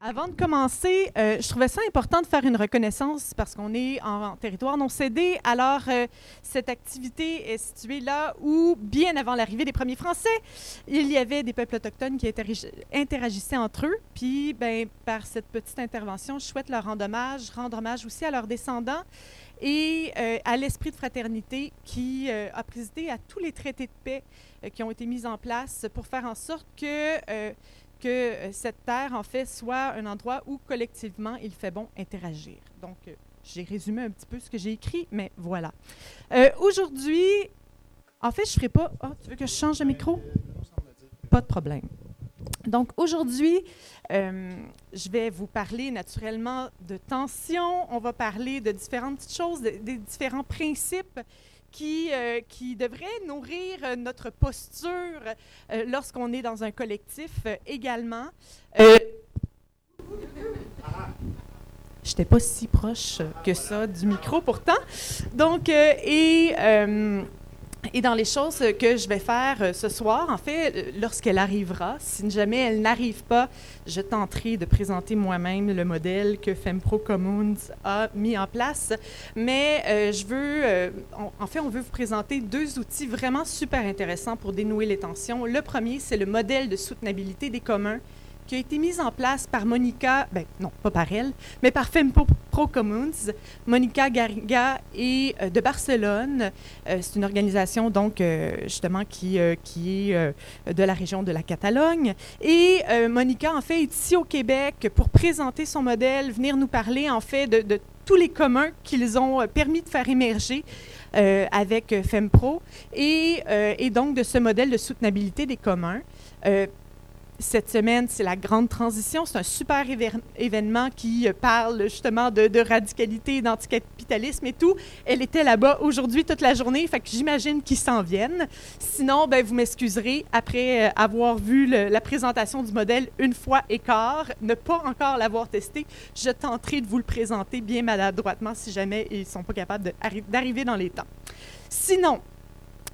Avant de commencer, euh, je trouvais ça important de faire une reconnaissance parce qu'on est en, territoire non cédé. Alors, euh, cette activité est située là où, bien avant l'arrivée des premiers Français, il y avait des peuples autochtones qui interagissaient entre eux. Puis, ben, par cette petite intervention, je souhaite leur rendre hommage, rendre hommage aussi à leurs descendants et euh, à l'esprit de fraternité qui a présidé à tous les traités de paix qui ont été mis en place pour faire en sorte que que euh, cette terre, en fait, soit un endroit où collectivement il fait bon interagir. Donc, euh, j'ai résumé un petit peu ce que j'ai écrit, mais voilà. Euh, aujourd'hui, en fait, je ne ferai pas. Oh, tu veux que je change de micro? Pas de problème. Donc aujourd'hui, je vais vous parler naturellement de tension. On va parler de différentes petites choses, des différents principes qui, euh, qui devrait nourrir euh, notre posture euh, lorsqu'on est dans un collectif également. Je n'étais pas si proche que ça du micro pourtant. Donc, et et dans les choses que je vais faire euh, ce soir, en fait, euh, lorsqu'elle arrivera, si jamais elle n'arrive pas, je tenterai de présenter moi-même le modèle que FemPro Commons a mis en place. Mais euh, je veux, en fait, on veut vous présenter deux outils vraiment super intéressants pour dénouer les tensions. Le premier, c'est le modèle de soutenabilité des communs qui a été mise en place par Monica, ben non, pas par elle, mais par FEMPO Pro Commons, Monica Garriga et euh, de Barcelone. Euh, c'est une organisation donc euh, justement qui, qui est de la région de la Catalogne. Et Monica en fait est ici au Québec pour présenter son modèle, venir nous parler en fait de, de tous les communs qu'ils ont permis de faire émerger. avec FEMPRO et, et, donc de ce modèle de soutenabilité des communs cette semaine, c'est la grande transition. C'est un super événement qui euh, parle justement de, radicalité, d'anticapitalisme et tout. Elle était là-bas aujourd'hui toute la journée, fait que j'imagine qu'ils s'en viennent. Sinon, ben, vous m'excuserez, après euh, avoir vu la présentation du modèle une fois et quart, ne pas encore l'avoir testé, je tenterai de vous le présenter bien maladroitement si jamais ils ne sont pas capables d'arriver dans les temps. Sinon,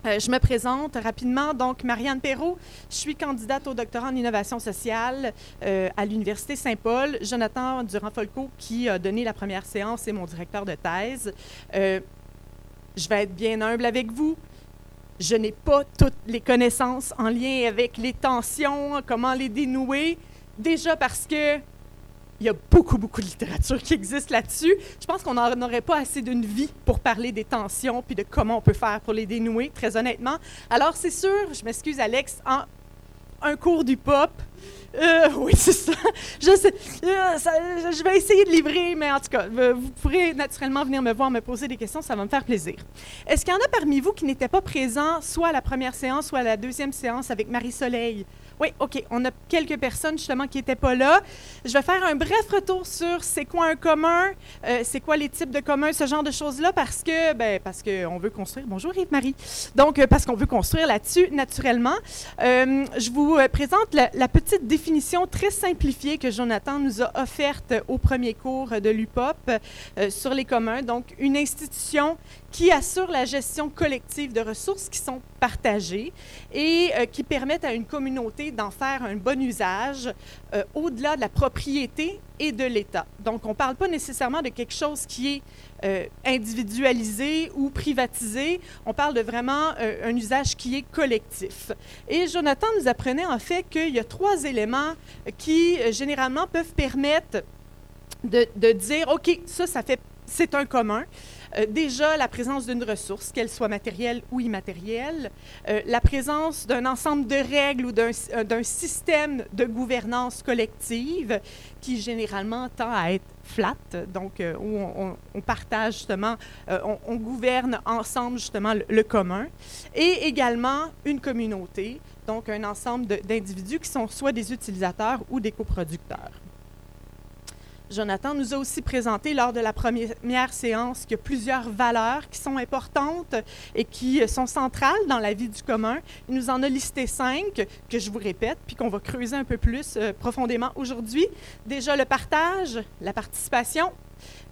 euh, je me présente rapidement. Donc, Marianne Perrault, je suis candidate au doctorat en innovation sociale euh, à l'Université Saint-Paul. Jonathan Durand-Folco, qui a donné la première séance, est mon directeur de thèse. Euh, je vais être bien humble avec vous. Je n'ai pas toutes les connaissances en lien avec les tensions, comment les dénouer. Déjà parce que il y a beaucoup, beaucoup de littérature qui existe là-dessus. Je pense qu'on n'aurait pas assez d'une vie pour parler des tensions puis de comment on peut faire pour les dénouer, très honnêtement. Alors, c'est sûr, je m'excuse, Alex, un cours du pop, euh, oui, c'est ça. Je. Euh, vais essayer de livrer, mais en tout cas, vous pourrez naturellement venir me voir, me poser des questions, ça va me faire plaisir. Est-ce qu'il y en a parmi vous qui n'étaient pas présents, soit à la première séance, soit à la deuxième séance avec Marie-Soleil? Oui, OK. On a quelques personnes justement qui n'étaient pas là. Je vais faire un bref retour sur c'est quoi un commun, euh, c'est quoi les types de communs, ce genre de choses-là, parce que ben, parce qu'on veut construire. Bonjour Yves-Marie. Donc, euh, parce qu'on veut construire là-dessus, naturellement. Euh, je vous présente la, la, petite définition très simplifiée que Jonathan nous a offerte au premier cours de l'UPOP sur les communs. Donc, une institution qui assure la gestion collective de ressources qui sont partagées et euh, qui permettent à une communauté d'en faire un bon usage euh, au-delà de la propriété et de l'État. Donc, on ne parle pas nécessairement de quelque chose qui est euh, individualisé ou privatisé. On parle de vraiment un usage qui est collectif. Et Jonathan nous apprenait en fait qu'il y a trois éléments qui, généralement, peuvent permettre de, de dire, OK, ça, ça fait, c'est un commun. Euh, déjà, la présence d'une ressource, qu'elle soit matérielle ou immatérielle, euh, la présence d'un ensemble de règles ou d'un euh, système de gouvernance collective qui généralement tend à être flat, donc où on, partage justement, on, gouverne ensemble justement le, commun, et également une communauté, donc un ensemble d'individus qui sont soit des utilisateurs ou des coproducteurs. Jonathan nous a aussi présenté lors de la première séance qu'il y a plusieurs valeurs qui sont importantes et qui sont centrales dans la vie du commun. Il nous en a listé cinq que je vous répète, puis qu'on va creuser un peu plus euh, profondément aujourd'hui. Déjà le partage, la participation,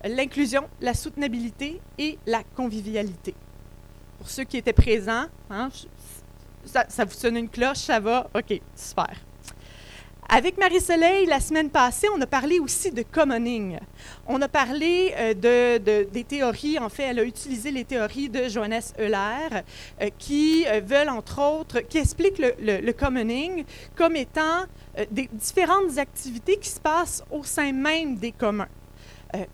l'inclusion, la soutenabilité et la convivialité. Pour ceux qui étaient présents, hein, ça, ça vous sonne une cloche, ça va? OK, super. Avec Marie-Soleil, la semaine passée, on a parlé aussi de commoning. On a parlé euh, de, des théories, en fait, elle a utilisé les théories de Johannes Euler, euh, qui euh, veulent, entre autres, qui expliquent le, commoning comme étant des différentes activités qui se passent au sein même des communs.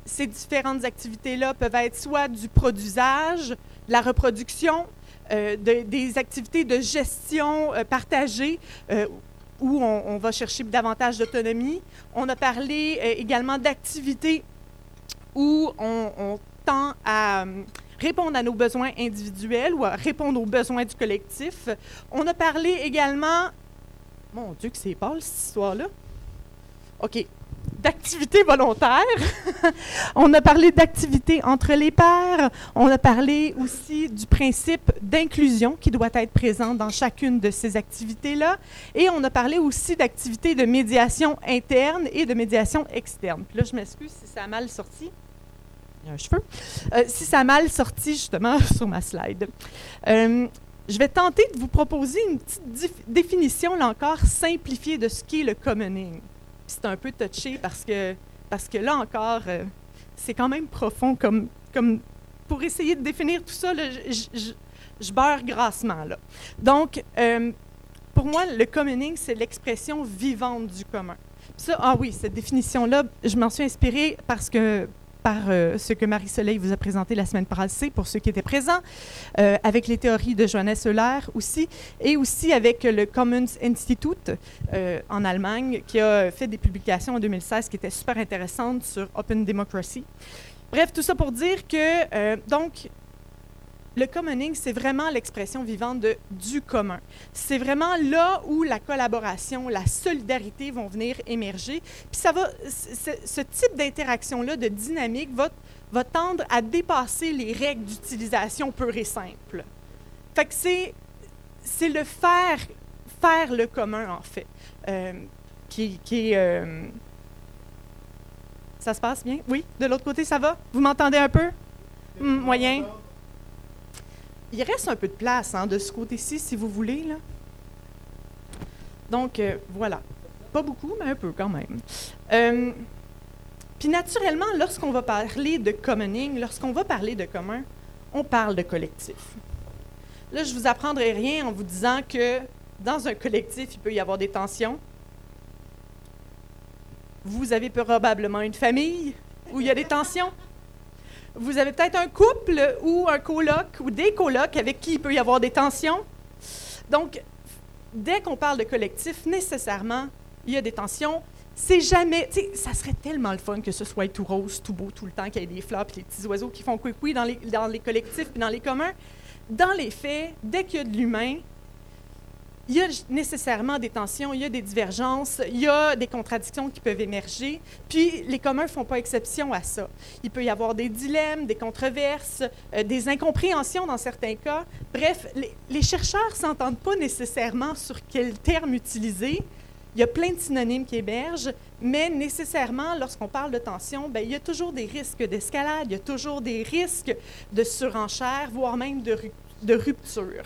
ces différentes activités-là peuvent être soit du produisage, la reproduction, des activités de gestion partagée où on, va chercher davantage d'autonomie. On a parlé euh, également d'activités où on, tend à euh, répondre à nos besoins individuels ou à répondre aux besoins du collectif. On a parlé également, mon Dieu que c'est pas cette histoire-là. OK, d'activités volontaires. on a parlé d'activités entre les pairs. On a parlé aussi du principe d'inclusion qui doit être présent dans chacune de ces activités-là. Et on a parlé aussi d'activités de médiation interne et de médiation externe. Puis là, je m'excuse si ça a mal sorti. Il y a un cheveu. Euh, si ça a mal sorti, justement, sur ma slide. Euh, je vais tenter de vous proposer une petite définition, là encore, simplifiée de ce qu'est le commoning c'est un peu touché parce que, parce que là encore, euh, c'est quand même profond comme, comme pour essayer de définir tout ça, je, je, beurre grassement. Là. Donc, euh, pour moi, le communing, c'est l'expression vivante du commun. Ça, ah oui, cette définition-là, je m'en suis inspirée parce que par euh, ce que Marie-Soleil vous a présenté la semaine passée, pour ceux qui étaient présents, euh, avec les théories de Johannes Euler aussi, et aussi avec le Commons Institute euh, en Allemagne, qui a fait des publications en 2016 qui étaient super intéressantes sur Open Democracy. Bref, tout ça pour dire que, donc, le commoning, c'est vraiment l'expression vivante du commun. C'est vraiment là où la collaboration, la solidarité vont venir émerger. Puis ça va, ce type d'interaction-là, de dynamique, va, tendre à dépasser les règles d'utilisation pure et simple. Fait que c'est, le faire, faire le commun, en fait, euh, qui, qui. Euh, ça se passe bien? Oui? De l'autre côté, ça va? Vous m'entendez un peu? Hmm, moyen? Il reste un peu de place hein, de ce côté-ci, si vous voulez. Là. Donc, euh, voilà. Pas beaucoup, mais un peu quand même. Euh, puis naturellement, lorsqu'on va parler de commoning, lorsqu'on va parler de commun, on parle de collectif. Là, je ne vous apprendrai rien en vous disant que dans un collectif, il peut y avoir des tensions. Vous avez probablement une famille où il y a des tensions vous avez peut-être un couple ou un coloc ou des colocs avec qui il peut y avoir des tensions. Donc, dès qu'on parle de collectif, nécessairement, il y a des tensions. C'est jamais, tu sais, ça serait tellement le fun que ce soit tout rose, tout beau tout le temps, qu'il y ait des fleurs et des petits oiseaux qui font couicou dans les, dans les collectifs et dans les communs. Dans les faits, dès qu'il y a de l'humain, il y a nécessairement des tensions, il y a des divergences, il y a des contradictions qui peuvent émerger, puis les communs ne font pas exception à ça. Il peut y avoir des dilemmes, des controverses, euh, des incompréhensions dans certains cas. Bref, les, chercheurs ne s'entendent pas nécessairement sur quel terme utiliser. Il y a plein de synonymes qui émergent, mais nécessairement, lorsqu'on parle de tension, bien, il y a toujours des risques d'escalade, il y a toujours des risques de surenchère, voire même de rupture.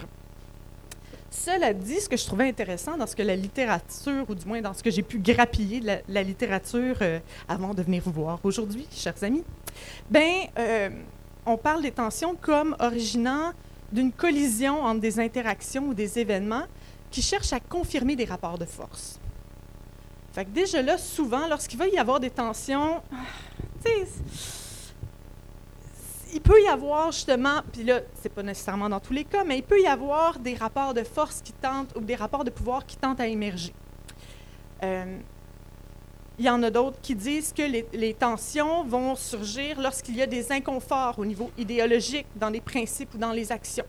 Cela dit, ce que je trouvais intéressant dans ce que la littérature, ou du moins dans ce que j'ai pu grappiller de la, littérature euh, avant de venir vous voir aujourd'hui, chers amis, ben, euh, on parle des tensions comme originant d'une collision entre des interactions ou des événements qui cherchent à confirmer des rapports de force. Fait déjà là, souvent, lorsqu'il va y avoir des tensions, sais, il peut y avoir justement, puis là, c'est pas nécessairement dans tous les cas, mais il peut y avoir des rapports de force qui tentent, ou des rapports de pouvoir qui tentent à émerger. Euh, il y en a d'autres qui disent que les, tensions vont surgir lorsqu'il y a des inconforts au niveau idéologique dans les principes ou dans les actions.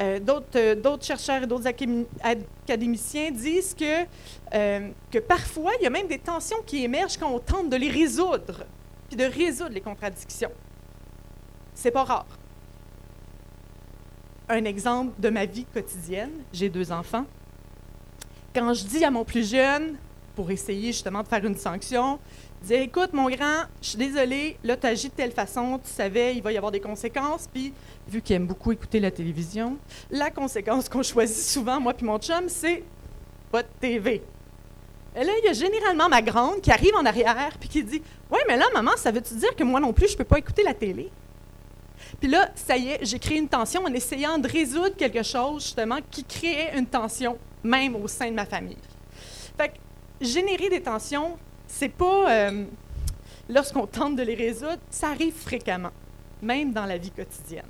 Euh, euh, d'autres, chercheurs et d'autres académiciens disent que, que parfois, il y a même des tensions qui émergent quand on tente de les résoudre, puis de résoudre les contradictions. C'est pas rare. Un exemple de ma vie quotidienne, j'ai deux enfants. Quand je dis à mon plus jeune, pour essayer justement de faire une sanction, dire écoute mon grand, je suis désolé, là tu agis de telle façon, tu savais, il va y avoir des conséquences, puis vu qu'il aime beaucoup écouter la télévision, la conséquence qu'on choisit souvent moi puis mon chum, c'est pas de TV. Et là, il y a généralement ma grande qui arrive en arrière puis qui dit Ouais, mais là, maman, ça veut-tu dire que moi non plus, je peux pas écouter la télé? Puis là, ça y est, j'ai créé une tension en essayant de résoudre quelque chose, justement, qui créait une tension, même au sein de ma famille. Fait que générer des tensions, c'est pas. Euh, lorsqu'on tente de les résoudre, ça arrive fréquemment, même dans la vie quotidienne.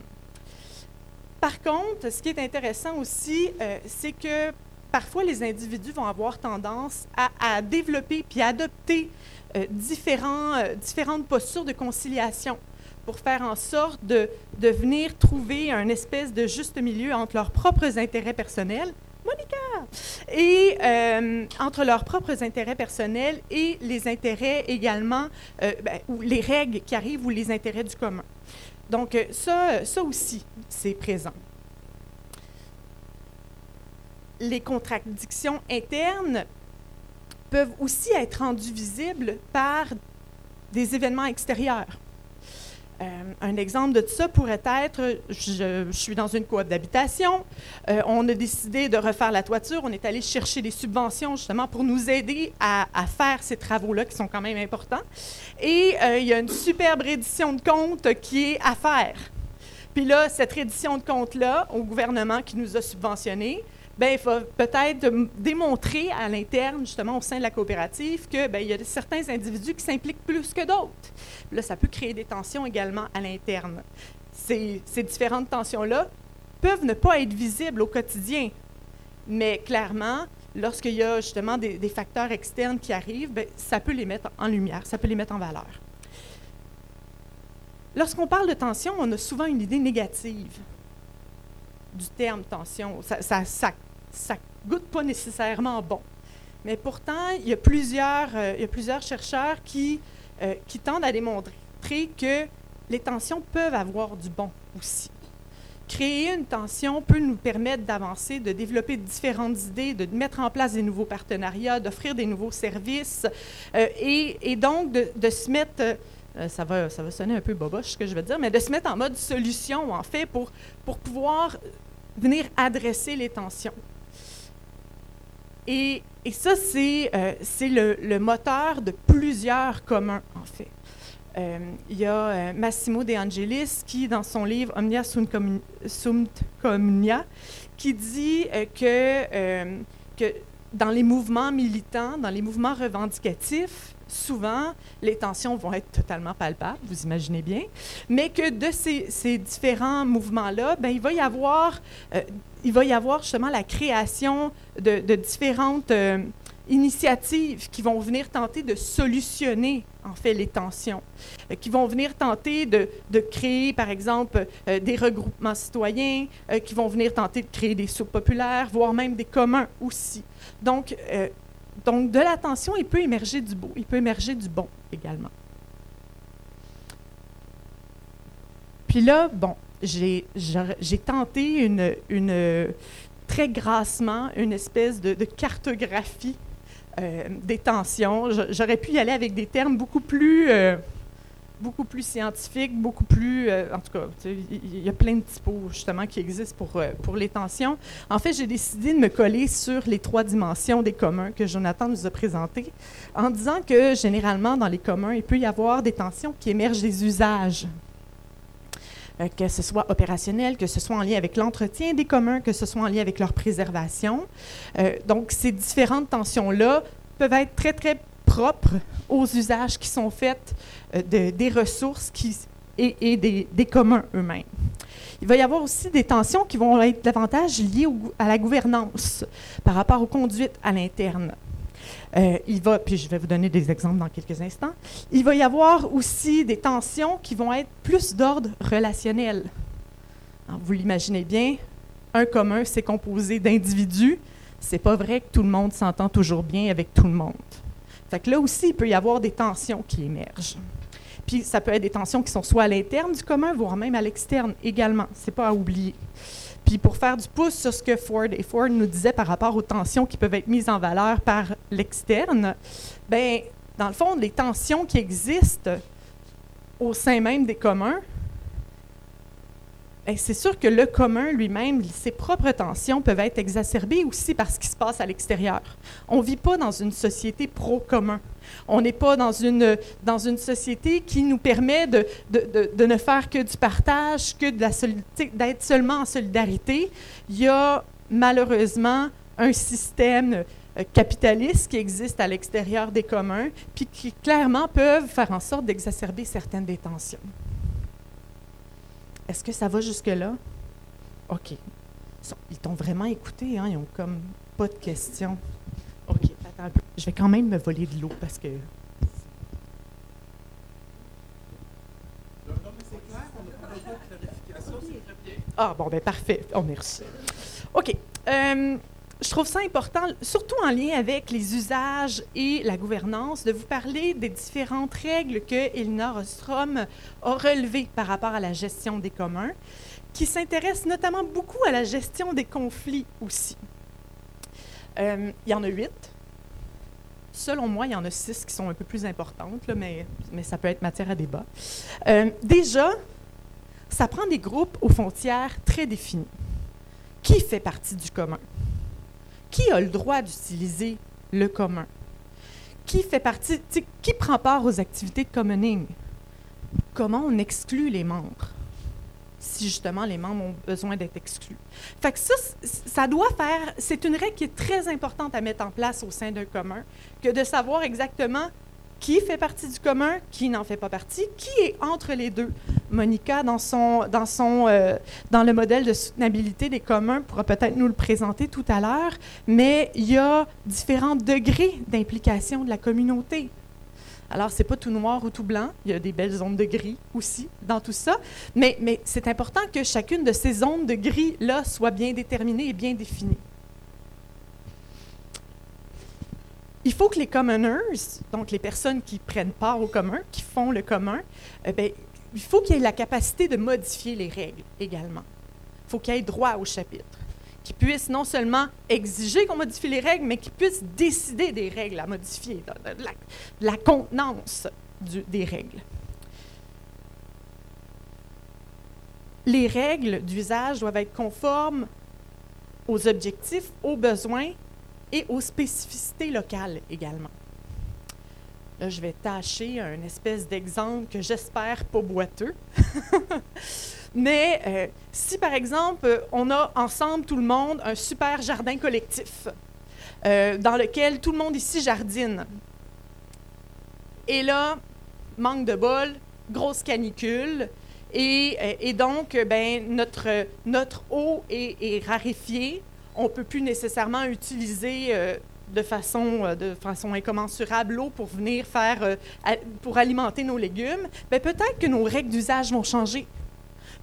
Par contre, ce qui est intéressant aussi, euh, c'est que parfois les individus vont avoir tendance à, développer puis adopter euh, différents, euh, différentes postures de conciliation pour faire en sorte de, de venir trouver un espèce de juste milieu entre leurs propres intérêts personnels Monica! Et euh, entre leurs propres intérêts personnels et les intérêts également, ben, ou les règles qui arrivent ou les intérêts du commun. Donc, ça, ça aussi, c'est présent les contradictions internes peuvent aussi être rendues visibles par des événements extérieurs. Euh, un exemple de ça pourrait être, je, suis dans une coop d'habitation, euh, on a décidé de refaire la toiture, on est allé chercher des subventions justement pour nous aider à, faire ces travaux-là qui sont quand même importants. Et euh, il y a une superbe reddition de compte qui est à faire. Puis là, cette reddition de compte-là, au gouvernement qui nous a subventionnés, ben, il faut peut-être démontrer à l'interne, justement au sein de la coopérative, qu'il ben, y a certains individus qui s'impliquent plus que d'autres. Là, ça peut créer des tensions également à l'interne. Ces, différentes tensions-là peuvent ne pas être visibles au quotidien, mais clairement, lorsqu'il y a justement des, facteurs externes qui arrivent, ben, ça peut les mettre en lumière, ça peut les mettre en valeur. Lorsqu'on parle de tension, on a souvent une idée négative du terme tension. Ça, ça, ça, goûte pas nécessairement bon. Mais pourtant, il y a plusieurs, euh, il y a plusieurs chercheurs qui, euh, qui tendent à démontrer que les tensions peuvent avoir du bon aussi. Créer une tension peut nous permettre d'avancer, de développer différentes idées, de mettre en place des nouveaux partenariats, d'offrir des nouveaux services euh, et, et, donc de, de se mettre, ça, va, ça va sonner un peu boboche ce que je veux dire, mais de se mettre en mode solution en fait pour, pour pouvoir venir adresser les tensions. Et, et ça, c'est euh, le, le, moteur de plusieurs communs, en fait. Euh, il y a euh, Massimo De Angelis qui, dans son livre Omnia sunt, communia, qui dit que, que dans les mouvements militants, dans les mouvements revendicatifs, souvent, les tensions vont être totalement palpables, vous imaginez bien, mais que de ces, différents mouvements-là, ben, il, va y avoir, euh, il va y avoir justement la création de, différentes euh, initiatives qui vont venir tenter de solutionner en fait les tensions, euh, qui vont venir tenter de, créer par exemple des regroupements citoyens, qui vont venir tenter de créer des soupes populaires, voire même des communs aussi. Donc, donc, de la tension, il peut émerger du beau, il peut émerger du bon également. Puis là, bon, j'ai tenté une, une, très grassement une espèce de, cartographie euh, des tensions. J'aurais pu y aller avec des termes beaucoup plus euh, beaucoup plus scientifique, beaucoup plus... Euh, en tout cas, il y, a plein de typos, justement, qui existent pour, euh, pour les tensions. En fait, j'ai décidé de me coller sur les trois dimensions des communs que Jonathan nous a présentés, en disant que, généralement, dans les communs, il peut y avoir des tensions qui émergent des usages. Euh, que ce soit opérationnel, que ce soit en lien avec l'entretien des communs, que ce soit en lien avec leur préservation. donc, ces différentes tensions-là peuvent être très, très propres aux usages qui sont faits euh, des ressources et, des, communs eux-mêmes. Il va y avoir aussi des tensions qui vont être davantage liées à la gouvernance par rapport aux conduites à l'interne. Euh, il va, puis je vais vous donner des exemples dans quelques instants. Il va y avoir aussi des tensions qui vont être plus d'ordre relationnel. vous l'imaginez bien, un commun, c'est composé d'individus. C'est pas vrai que tout le monde s'entend toujours bien avec tout le monde. Fait là aussi, il peut y avoir des tensions qui émergent. Puis ça peut être des tensions qui sont soit à l'interne du commun, voire même à l'externe également. C'est pas à oublier. Puis pour faire du pouce sur ce que Ford et Ford nous disaient par rapport aux tensions qui peuvent être mises en valeur par l'externe, ben dans le fond, les tensions qui existent au sein même des communs c'est sûr que le commun lui-même, ses propres tensions peuvent être exacerbées aussi par ce qui se passe à l'extérieur. On ne vit pas dans une société pro-commun. On n'est pas dans une, dans une société qui nous permet de, de, de, ne faire que du partage, que d'être seulement en solidarité. Il y a malheureusement un système euh, capitaliste qui existe à l'extérieur des communs, puis qui clairement peuvent faire en sorte d'exacerber certaines des tensions. Est-ce que ça va jusque-là? OK. Ils t'ont vraiment écouté, hein? Ils ont comme pas de questions. OK, attends. Je vais quand même me voler de l'eau parce que. Ah, bon, ben parfait. Oh, merci. OK. Euh, je trouve ça important, surtout en lien avec les usages et la gouvernance, de vous parler des différentes règles que Elinor Ostrom a relevées par rapport à la gestion des communs, qui s'intéressent notamment beaucoup à la gestion des conflits aussi. Euh, il y en a huit. Selon moi, il y en a six qui sont un peu plus importantes, mais ça peut être matière à débat. Euh, déjà, ça prend des groupes aux frontières très définies. Qui fait partie du commun? Qui a le droit d'utiliser le commun? Qui fait partie, qui prend part aux activités de commoning? Comment on exclut les membres? si justement les membres ont besoin d'être exclus? Fait que ça, ça doit faire, c'est une règle qui est très importante à mettre en place au sein d'un commun, que de savoir exactement qui fait partie du commun, qui n'en fait pas partie, qui est entre les deux. Monica, dans, son, dans, son, euh, dans le modèle de soutenabilité des communs, pourra peut-être nous le présenter tout à l'heure, mais il y a différents degrés d'implication de la communauté. Alors, ce n'est pas tout noir ou tout blanc, il y a des belles zones de gris aussi dans tout ça, mais, mais c'est important que chacune de ces zones de gris-là soit bien déterminée et bien définie. Il faut que les commoners, donc les personnes qui prennent part au commun, qui font le commun, euh, ben, il faut qu'il y ait la capacité de modifier les règles également. Il faut qu'il y ait droit au chapitre, qu'ils puissent non seulement exiger qu'on modifie les règles, mais qu'ils puissent décider des règles à modifier, de, la, contenance des règles. Les règles d'usage doivent être conformes aux objectifs, aux besoins et aux spécificités locales également. Là, je vais tâcher un espèce d'exemple que j'espère pas boiteux. Mais euh, si, par exemple, on a ensemble, tout le monde, un super jardin collectif euh, dans lequel tout le monde ici jardine, et là, manque de bol, grosse canicule, et, euh, donc, ben, notre, notre eau est, est raréfiée, on ne peut plus nécessairement utiliser euh, de, façon, euh, de façon incommensurable l'eau pour venir faire, euh, pour alimenter nos légumes, ben, peut-être que nos règles d'usage vont changer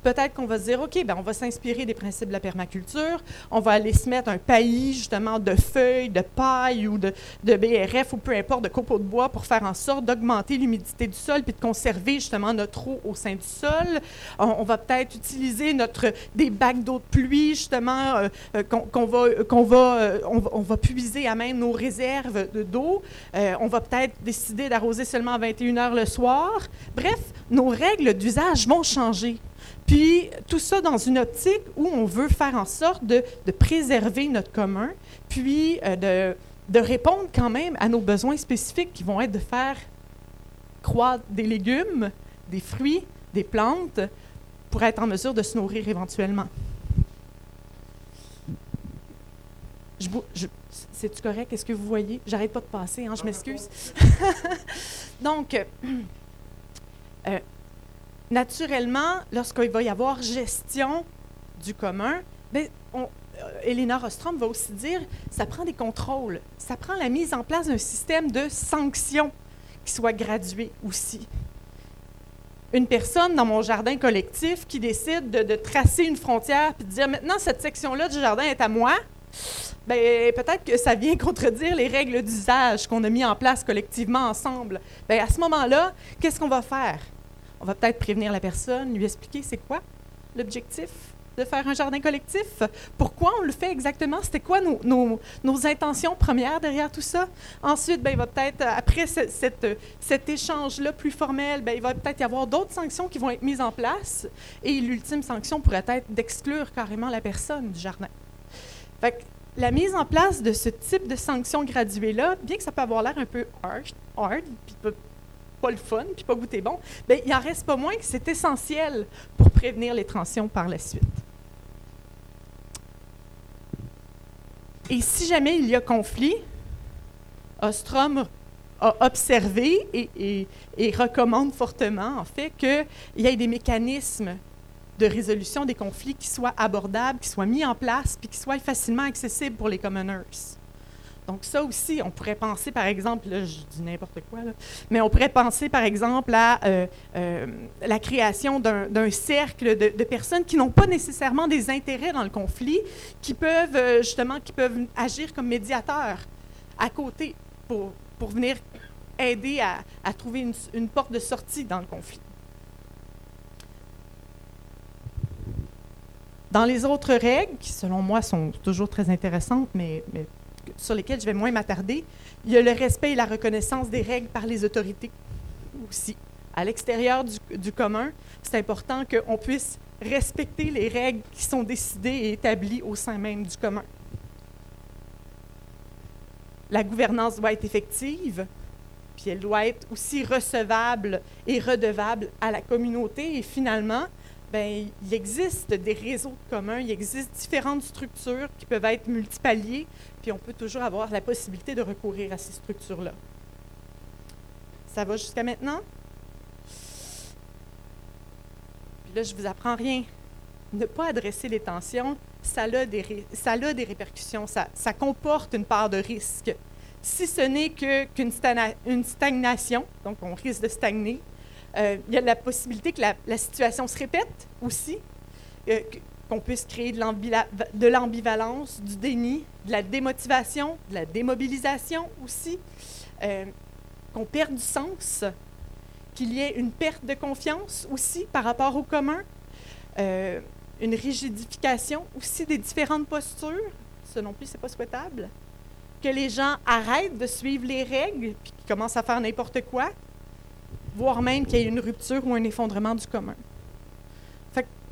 peut-être qu'on va se dire, OK, ben on va s'inspirer des principes de la permaculture, on va aller se mettre un paillis justement de feuilles, de paille ou de, BRF ou peu importe, de copeaux de bois pour faire en sorte d'augmenter l'humidité du sol puis de conserver justement notre eau au sein du sol. On, va peut-être utiliser notre, des bacs d'eau de pluie justement euh, euh, qu'on va, qu'on va, euh, on, va, puiser à même nos réserves d'eau. on va peut-être décider d'arroser seulement à 21 heures le soir. Bref, nos règles d'usage vont changer. Puis tout ça dans une optique où on veut faire en sorte de, préserver notre commun, puis euh, de, répondre quand même à nos besoins spécifiques qui vont être de faire croître des légumes, des fruits, des plantes, pour être en mesure de se nourrir éventuellement. C'est-tu correct? Est-ce que vous voyez? J'arrête pas de passer, hein, je m'excuse. Donc, euh, naturellement, lorsqu'il va y avoir gestion du commun, bien, on, euh, Rostrom va aussi dire, ça prend des contrôles, ça prend la mise en place d'un système de sanctions qui soit gradué aussi. Une personne dans mon jardin collectif qui décide de, tracer une frontière puis de dire maintenant cette section-là du jardin est à moi, ben, peut-être que ça vient contredire les règles d'usage qu'on a mis en place collectivement ensemble. Bien, à ce moment-là, qu'est-ce qu'on va faire? On va peut-être prévenir la personne, lui expliquer c'est quoi l'objectif, de faire un jardin collectif. Pourquoi on le fait exactement? C'était quoi nos, intentions premières derrière tout ça? Ensuite, ben, il va peut-être, après cet échange-là plus formel, ben, il va peut-être y avoir d'autres sanctions qui vont être mises en place. Et l'ultime sanction pourrait être d'exclure carrément la personne du jardin. Fait la mise en place de ce type de sanctions graduées-là, bien que ça peut avoir l'air un peu hard, hard puis pas le fun, puis pas goûter bon, bien, il en reste pas moins que c'est essentiel pour prévenir les tensions par la suite. Et si jamais il y a conflit, Ostrom a observé et, recommande fortement, en fait, qu'il y ait des mécanismes de résolution des conflits qui soient abordables, qui soient mis en place, puis qui soient facilement accessibles pour les commoners. Donc ça aussi, on pourrait penser, par exemple, là, je dis n'importe quoi, mais on pourrait penser, par exemple, à euh, euh, la création d'un cercle de, personnes qui n'ont pas nécessairement des intérêts dans le conflit, qui peuvent euh, justement, qui peuvent agir comme médiateurs à côté pour, pour venir aider à, trouver une, une porte de sortie dans le conflit. Dans les autres règles, qui selon moi sont toujours très intéressantes, mais, mais sur lesquelles je vais moins m'attarder, il y a le respect et la reconnaissance des règles par les autorités aussi. À l'extérieur du, du, commun, c'est important qu'on puisse respecter les règles qui sont décidées et établies au sein même du commun. La gouvernance doit être effective, puis elle doit être aussi recevable et redevable à la communauté. Et finalement, ben, il existe des réseaux communs, il existe différentes structures qui peuvent être multipaliées, puis on peut toujours avoir la possibilité de recourir à ces structures-là. Ça va jusqu'à maintenant? Puis là, je ne vous apprends rien. Ne pas adresser les tensions, ça a des, ça a des répercussions, ça, comporte une part de risque. Si ce n'est qu'une stagnation, donc on risque de stagner, euh, il y a la possibilité que la, la situation se répète aussi, euh, qu'on puisse créer de l'ambivalence, du déni, de la démotivation, de la démobilisation aussi, euh, qu'on perde du sens, qu'il y ait une perte de confiance aussi par rapport au commun, euh, une rigidification aussi des différentes postures, ce non plus, c'est pas souhaitable, que les gens arrêtent de suivre les règles puis qu'ils commencent à faire n'importe quoi, voire même qu'il y ait une rupture ou un effondrement du commun.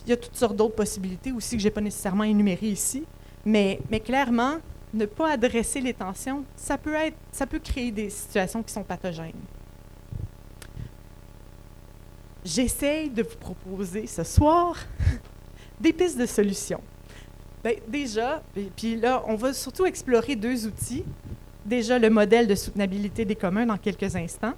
Il y a toutes sortes d'autres possibilités aussi que je n'ai pas nécessairement énumérées ici, mais, mais clairement, ne pas adresser les tensions, ça peut, être, ça peut créer des situations qui sont pathogènes. J'essaye de vous proposer ce soir des pistes de solutions. Bien, déjà, puis là, on va surtout explorer deux outils déjà le modèle de soutenabilité des communs dans quelques instants.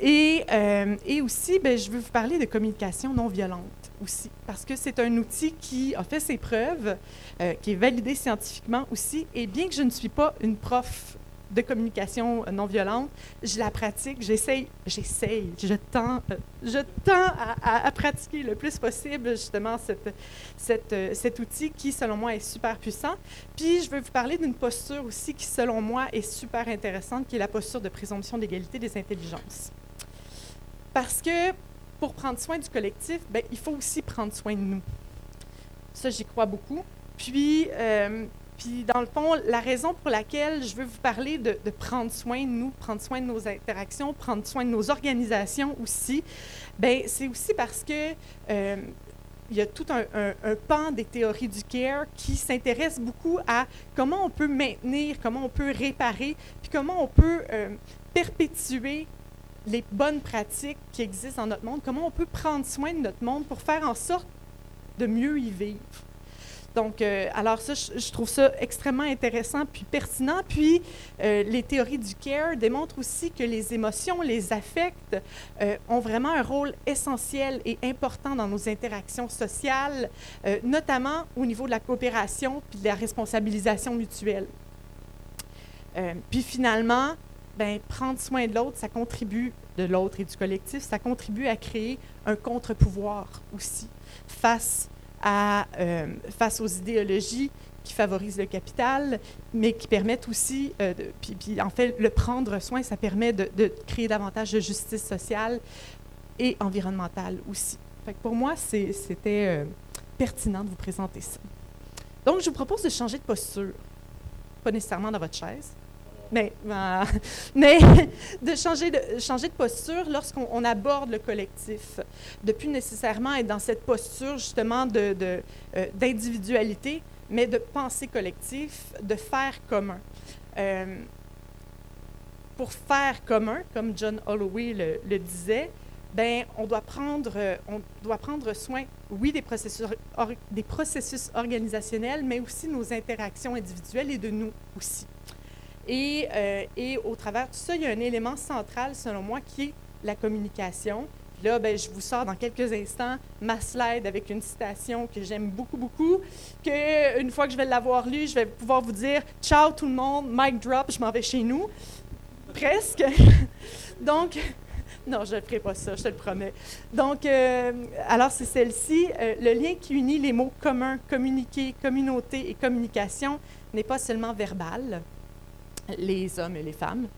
Et, euh, et aussi, ben, je veux vous parler de communication non violente aussi, parce que c'est un outil qui a fait ses preuves, euh, qui est validé scientifiquement aussi. Et bien que je ne suis pas une prof de communication non violente. Je la pratique, j'essaye, j'essaye, je tends, je tends à, pratiquer le plus possible justement cet outil qui, selon moi, est super puissant. Puis, je veux vous parler d'une posture aussi qui, selon moi, est super intéressante, qui est la posture de présomption d'égalité des intelligences. Parce que pour prendre soin du collectif, bien, il faut aussi prendre soin de nous. Ça, j'y crois beaucoup. Puis, euh, puis, dans le fond, la raison pour laquelle je veux vous parler de, prendre soin de nous, prendre soin de nos interactions, prendre soin de nos organisations aussi, ben c'est aussi parce que euh, il y a tout un, pan des théories du care qui s'intéresse beaucoup à comment on peut maintenir, comment on peut réparer, puis comment on peut euh, perpétuer les bonnes pratiques qui existent dans notre monde, comment on peut prendre soin de notre monde pour faire en sorte de mieux y vivre. Donc, euh, alors ça, je, trouve ça extrêmement intéressant puis pertinent. Puis, euh, les théories du care démontrent aussi que les émotions, les affects euh, ont vraiment un rôle essentiel et important dans nos interactions sociales, notamment au niveau de la coopération puis de la responsabilisation mutuelle. puis finalement, ben, prendre soin de l'autre, ça contribue, de l'autre et du collectif, ça contribue à créer un contre-pouvoir aussi face à, euh, face aux idéologies qui favorisent le capital, mais qui permettent aussi, euh, puis, en fait, le prendre soin, ça permet de, créer davantage de justice sociale et environnementale aussi. Fait pour moi, c'était euh, pertinent de vous présenter ça. Donc, je vous propose de changer de posture. Pas nécessairement dans votre chaise, mais, euh, mais de, changer de posture lorsqu'on aborde le collectif, de plus nécessairement être dans cette posture justement de, d'individualité, mais de pensée collective, de faire commun. Euh, pour faire commun, comme John Holloway le, disait, ben, on, doit prendre, on doit prendre soin, oui, des processus, des processus organisationnels, mais aussi nos interactions individuelles et de nous aussi. Et, euh, et, au travers de tout ça, il y a un élément central, selon moi, qui est la communication. Là, ben, je vous sors dans quelques instants ma slide avec une citation que j'aime beaucoup, beaucoup, que une fois que je vais l'avoir lue, je vais pouvoir vous dire « Ciao tout le monde, mic drop, je m'en vais chez nous ». Presque. Donc, non, je ne ferai pas ça, je te le promets. Donc, euh, alors c'est celle-ci. Euh, le lien qui unit les mots commun, communiquer, communauté et communication n'est pas seulement verbal. Les hommes et les femmes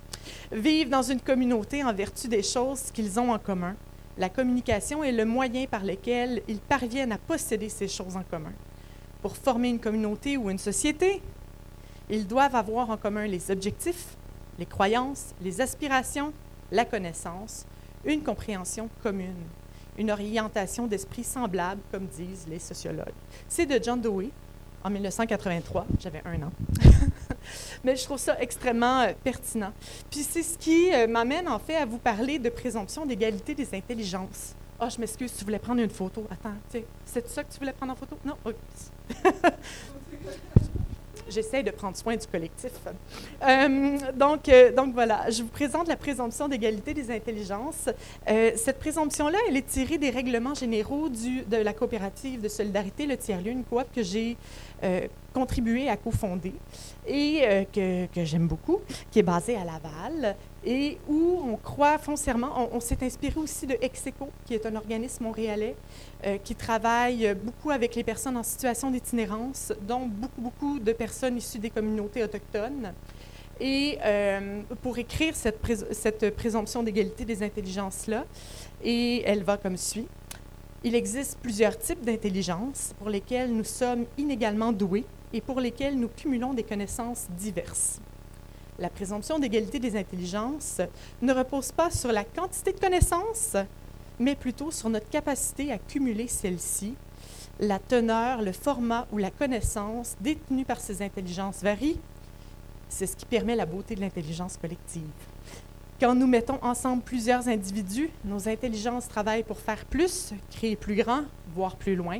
vivent dans une communauté en vertu des choses qu'ils ont en commun. La communication est le moyen par lequel ils parviennent à posséder ces choses en commun. Pour former une communauté ou une société, ils doivent avoir en commun les objectifs, les croyances, les aspirations, la connaissance, une compréhension commune, une orientation d'esprit semblable, comme disent les sociologues. C'est de John Dewey, en 1983, j'avais un an. Mais je trouve ça extrêmement euh, pertinent. Puis c'est ce qui euh, m'amène en fait à vous parler de présomption d'égalité des intelligences. Oh, je m'excuse, tu voulais prendre une photo. Attends, c'est ça que tu voulais prendre en photo? Non? j'essaie de prendre soin du collectif. Euh, donc, euh, donc voilà, je vous présente la présomption d'égalité des intelligences. Euh, cette présomption-là, elle est tirée des règlements généraux de la coopérative de solidarité Le Tiers-Lieu, une coop que j'ai contribué à cofonder et que, que j'aime beaucoup, qui est basée à Laval et où on croit foncièrement, on, s'est inspiré aussi de Execo, qui est un organisme montréalais euh, qui travaille beaucoup avec les personnes en situation d'itinérance, dont beaucoup, beaucoup de personnes issues des communautés autochtones. Et euh, pour écrire cette, présomption d'égalité des intelligences-là, et elle va comme suit. Il existe plusieurs types d'intelligence pour lesquels nous sommes inégalement doués et pour lesquels nous cumulons des connaissances diverses la présomption d'égalité des intelligences ne repose pas sur la quantité de connaissances, mais plutôt sur notre capacité à cumuler celles-ci. La teneur, le format ou la connaissance détenue par ces intelligences varie. C'est ce qui permet la beauté de l'intelligence collective. Quand nous mettons ensemble plusieurs individus, nos intelligences travaillent pour faire plus, créer plus grand, voire plus loin.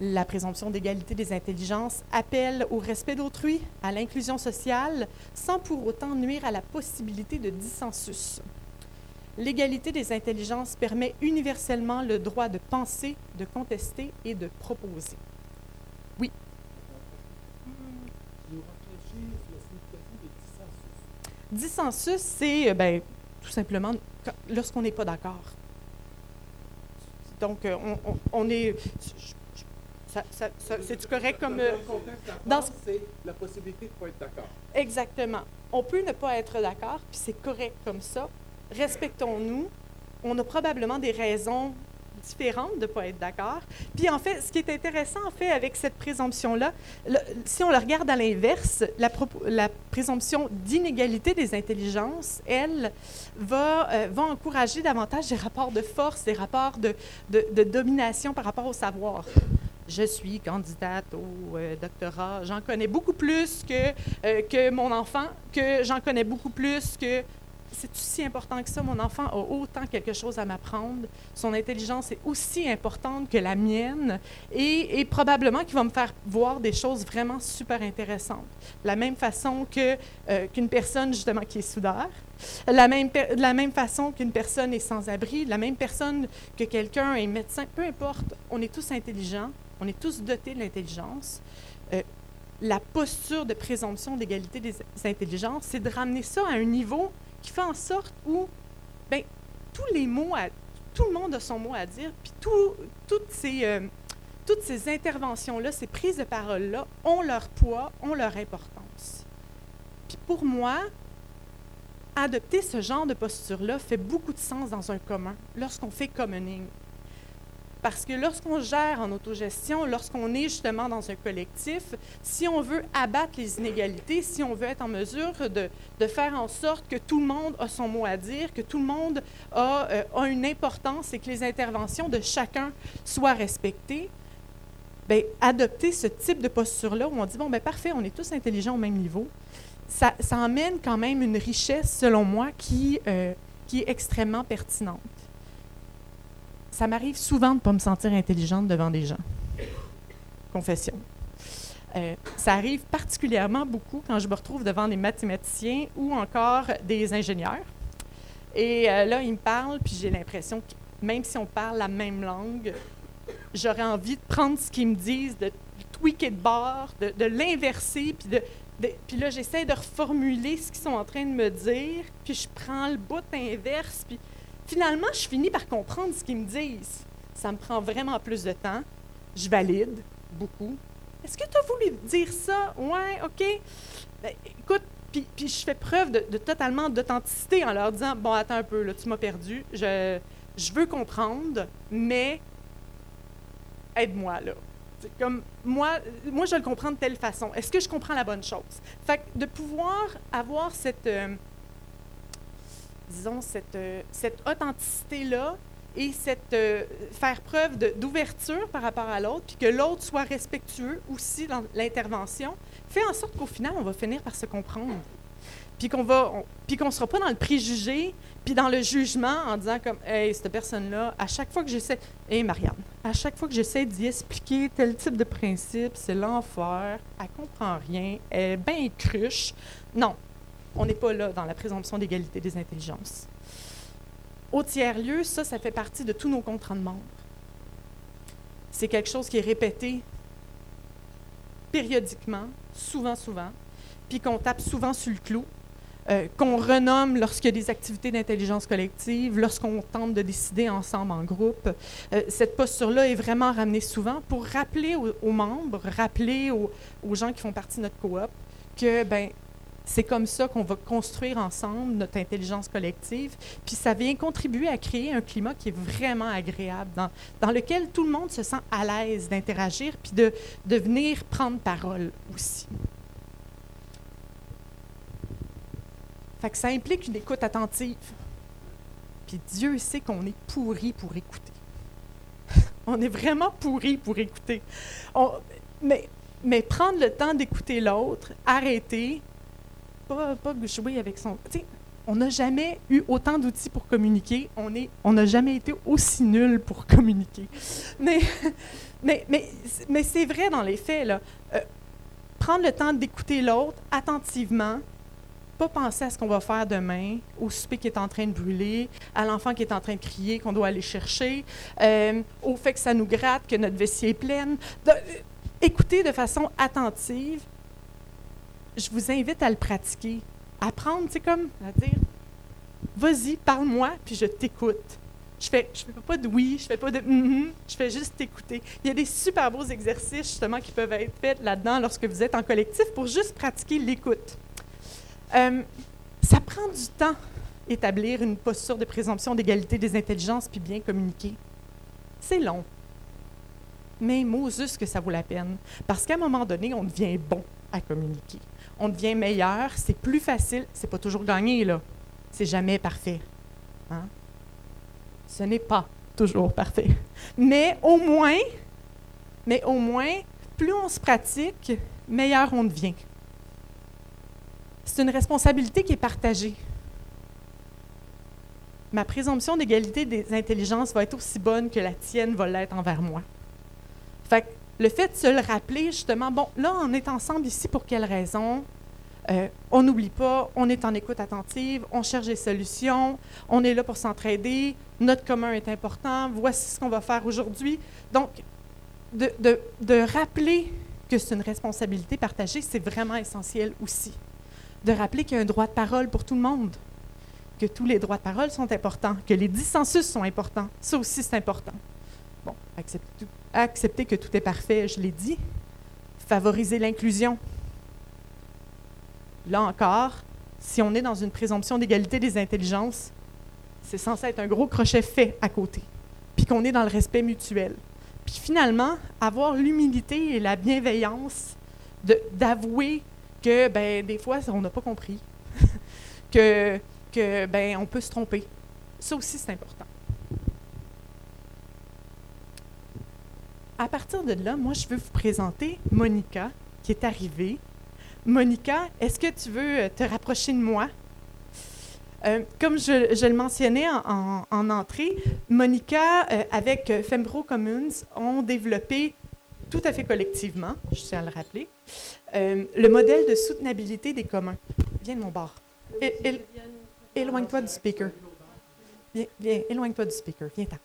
La présomption d'égalité des intelligences appelle au respect d'autrui, à l'inclusion sociale, sans pour autant nuire à la possibilité de dissensus. L'égalité des intelligences permet universellement le droit de penser, de contester et de proposer. Oui. Dissensus, c'est euh, ben, tout simplement lorsqu'on n'est pas d'accord. Donc, euh, on, on est c'est correct comme. Euh, dans c'est la possibilité de ne pas être d'accord. Exactement. On peut ne pas être d'accord, puis c'est correct comme ça. Respectons-nous. On a probablement des raisons différentes de ne pas être d'accord. Puis en fait, ce qui est intéressant en fait avec cette présomption-là, si on la regarde à l'inverse, la, la, présomption d'inégalité des intelligences, elle, va, euh, va encourager davantage des rapports de force, des rapports de, de, de domination par rapport au savoir je suis candidate au euh, doctorat, j'en connais beaucoup plus que, euh, que mon enfant, que j'en connais beaucoup plus que... C'est aussi important que ça. Mon enfant a autant quelque chose à m'apprendre. Son intelligence est aussi importante que la mienne et, probablement qu'il va me faire voir des choses vraiment super intéressantes. De la même façon que, euh, qu'une personne, justement, qui est soudeur, de la même façon qu'une personne est sans-abri, la même personne que quelqu'un est médecin, peu importe, on est tous intelligents, on est tous dotés de l'intelligence. Euh, la posture de présomption d'égalité des intelligences, c'est de ramener ça à un niveau qui fait en sorte où ben, tous les mots, tout le monde a son mot à dire, puis toutes ces, euh, toutes ces interventions-là, ces prises de parole-là, ont leur poids, ont leur importance. Puis pour moi, adopter ce genre de posture-là fait beaucoup de sens dans un commun, lorsqu'on fait commoning. parce que lorsqu'on gère en autogestion, lorsqu'on est justement dans un collectif, si on veut abattre les inégalités, si on veut être en mesure de, de faire en sorte que tout le monde a son mot à dire, que tout le monde a, euh, a une importance et que les interventions de chacun soient respectées, bien, adopter ce type de posture-là où on dit, bon, ben parfait, on est tous intelligents au même niveau, ça, ça emmène quand même une richesse, selon moi, qui, euh, est extrêmement pertinente. Ça m'arrive souvent de ne pas me sentir intelligente devant des gens. Confession. Euh, ça arrive particulièrement beaucoup quand je me retrouve devant des mathématiciens ou encore des ingénieurs. Et euh, là, ils me parlent, puis j'ai l'impression que même si on parle la même langue, j'aurais envie de prendre ce qu'ils me disent, de tweaker de bord, de, de l'inverser, puis de- puis là, j'essaie de reformuler ce qu'ils sont en train de me dire, puis je prends le bout inverse, puis finalement, je finis par comprendre ce qu'ils me disent. Ça me prend vraiment plus de temps. Je valide beaucoup. Est-ce que tu as voulu dire ça? Ouais, OK. Ben, écoute, puis, je fais preuve de, de totalement d'authenticité en leur disant Bon, attends un peu, là, tu m'as perdu. Je, je veux comprendre, mais aide-moi, là. Comme moi, moi, je le comprends de telle façon. Est-ce que je comprends la bonne chose? Fait que de pouvoir avoir cette, euh, disons, cette, euh, cette authenticité-là et cette, euh, faire preuve d'ouverture par rapport à l'autre, puis que l'autre soit respectueux aussi dans l'intervention, fait en sorte qu'au final, on va finir par se comprendre. Puis qu'on va, puis sera pas dans le préjugé, puis dans le jugement en disant comme, hey, cette personne-là, à chaque fois que j'essaie, hey Marianne, à chaque fois que j'essaie d'y expliquer tel type de principe, c'est l'enfer, elle comprend rien, elle est bien cruche. Non, on n'est pas là dans la présomption d'égalité des intelligences. Au tiers-lieu, ça, ça fait partie de tous nos contrats de membres. C'est quelque chose qui est répété périodiquement, souvent, souvent, puis qu'on tape souvent sur le clou, euh, qu'on renomme lorsqu'il y a des activités d'intelligence collective, lorsqu'on tente de décider ensemble en groupe. Euh, cette posture-là est vraiment ramenée souvent pour rappeler aux, membres, rappeler aux, aux gens qui font partie de notre coop que ben, c'est comme ça qu'on va construire ensemble notre intelligence collective. Puis ça vient contribuer à créer un climat qui est vraiment agréable, dans, dans lequel tout le monde se sent à l'aise d'interagir, puis de, de venir prendre parole aussi. Que ça implique une écoute attentive. Puis Dieu sait qu'on est pourri pour écouter. On est vraiment pourri pour écouter. Mais, mais prendre le temps d'écouter l'autre, arrêter, pas, pas jouer avec son. on n'a jamais eu autant d'outils pour communiquer. On est, on n'a jamais été aussi nul pour communiquer. Mais, mais, mais, mais c'est vrai dans les faits. Là. Euh, prendre le temps d'écouter l'autre attentivement, pas penser à ce qu'on va faire demain, au souper qui est en train de brûler, à l'enfant qui est en train de crier, qu'on doit aller chercher, euh, au fait que ça nous gratte, que notre vessie est pleine. De- euh, écouter de façon attentive, je vous invite à le pratiquer. Apprendre, c'est comme à dire vas-y, parle-moi, puis je t'écoute. Je fais, je fais pas de oui, je fais pas de mhm, je fais juste t'écouter. Il y a des super beaux exercices justement qui peuvent être faits là-dedans lorsque vous êtes en collectif pour juste pratiquer l'écoute. Euh, ça prend du temps établir une posture de présomption d'égalité des intelligences puis bien communiquer. C'est long. Mais Moses que ça vaut la peine. Parce qu'à un moment donné, on devient bon à communiquer. On devient meilleur, c'est plus facile. C'est pas toujours gagné, là. C'est jamais parfait. Hein? Ce n'est pas toujours parfait. Mais au moins, mais au moins, plus on se pratique, meilleur on devient. C'est une responsabilité qui est partagée. Ma présomption d'égalité des intelligences va être aussi bonne que la tienne va l'être envers moi. Fait le fait de se le rappeler, justement, bon, là, on est ensemble ici pour quelle raison? Euh, on n'oublie pas, on est en écoute attentive, on cherche des solutions, on est là pour s'entraider, notre commun est important, voici ce qu'on va faire aujourd'hui. Donc, de, de- de rappeler que c'est une responsabilité partagée, c'est vraiment essentiel aussi. De rappeler qu'il y a un droit de parole pour tout le monde, que tous les droits de parole sont importants, que les dissensus sont importants. Ça aussi, c'est important. Bon, accepter, que tout est parfait, je l'ai dit. Favoriser l'inclusion. Là encore, si on est dans une présomption d'égalité des intelligences, c'est censé être un gros crochet fait à côté. Puis qu'on est dans le respect mutuel. Puis finalement, avoir l'humilité et la bienveillance d'avouer que ben, des fois, on n'a pas compris, que, que ben, on peut se tromper. Ça aussi, c'est important. À partir de là, moi, je veux vous présenter Monica, qui est arrivée. Monica, est-ce que tu veux euh, te rapprocher de moi? Euh, comme je, le mentionnais en, entrée, Monica, euh, avec Fembro Commons, ont développé tout à fait collectivement, je tiens à le rappeler, le modèle de soutenabilité des communs. Viens de mon bar. Éloigne-toi du speaker. Viens, éloigne-toi du speaker, viens-t'en.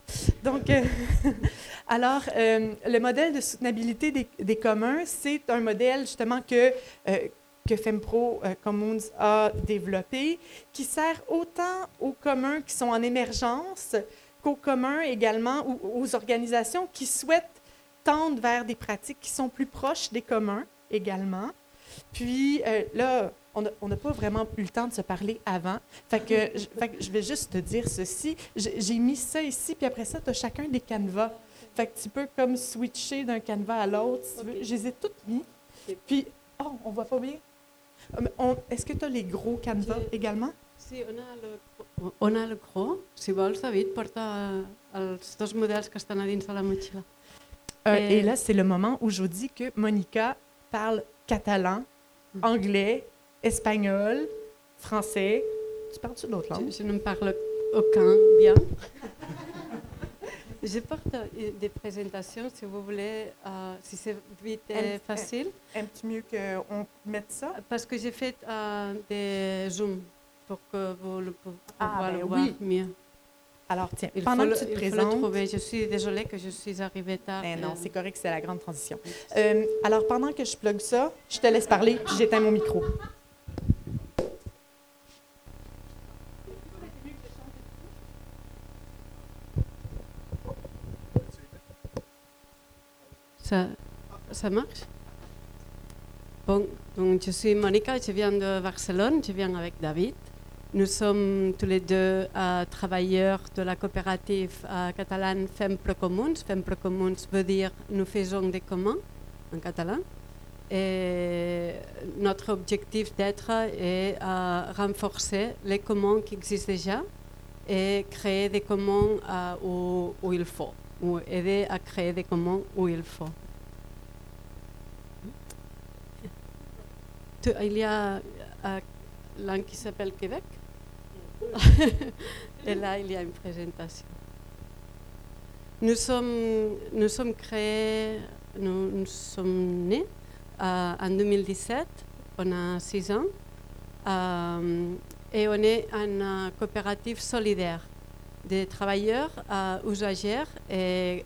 Donc, euh, alors, euh, le modèle de soutenabilité des, communs, c'est un modèle justement que, euh, que FemPro Commons a développé, qui sert autant aux communs qui sont en émergence qu'aux communs également, ou aux organisations qui souhaitent tendre vers des pratiques qui sont plus proches des communs également. Puis là, on n'a pas vraiment eu le temps de se parler avant. Fait que, je, vais juste te dire ceci. J'ai mis ça ici, puis après ça, tu as chacun des canevas. Fait que tu peux comme switcher d'un canevas à l'autre, si veux. Je les ai toutes mis. Puis, oh, on voit pas bien. Ah, est-ce que tu as les gros canevas également? Si, on a le, on a le gros. Si vols, David, porta els dos models que estan a dins de la motxilla. Euh, et... et là, c'est le moment où je vous dis que Monica parle catalan, mm. anglais espagnol, français. Tu parles-tu d'autres langues? Je, ne parle aucun bien. je porte euh, des présentations, si vous voulez, euh, si c'est vite et facile. Un, petit mieux qu'on mette ça? Parce que j'ai fait euh, des zooms pour que vous le, ah, ben le voir mieux. Alors, tiens, pendant que tu te présentes... Je suis désolée que je suis arrivée tard. Non, c'est correct, c'est la grande transition. alors, pendant que je plug ça, je te laisse parler, puis j'éteins mon micro. Ça, marche? Bon, donc je suis Monica, je viens de Barcelone, je viens avec David. Nous sommes tous les deux euh, travailleurs de la coopérative euh, catalane Femple Comuns. Femple Comuns veut dire nous faisons des communs en catalan. Et notre objectif d'être est euh, renforcer les communs qui existent déjà et créer des communs où, où il faut ou aider à créer des communs où il faut. Il y a euh, l'un qui s'appelle Québec? Et là, il y a une présentation. Nous sommes, créés, nous, sommes nés euh, en 2017, on a six ans, euh, et on est une coopérative solidaire des travailleurs euh, usagers et,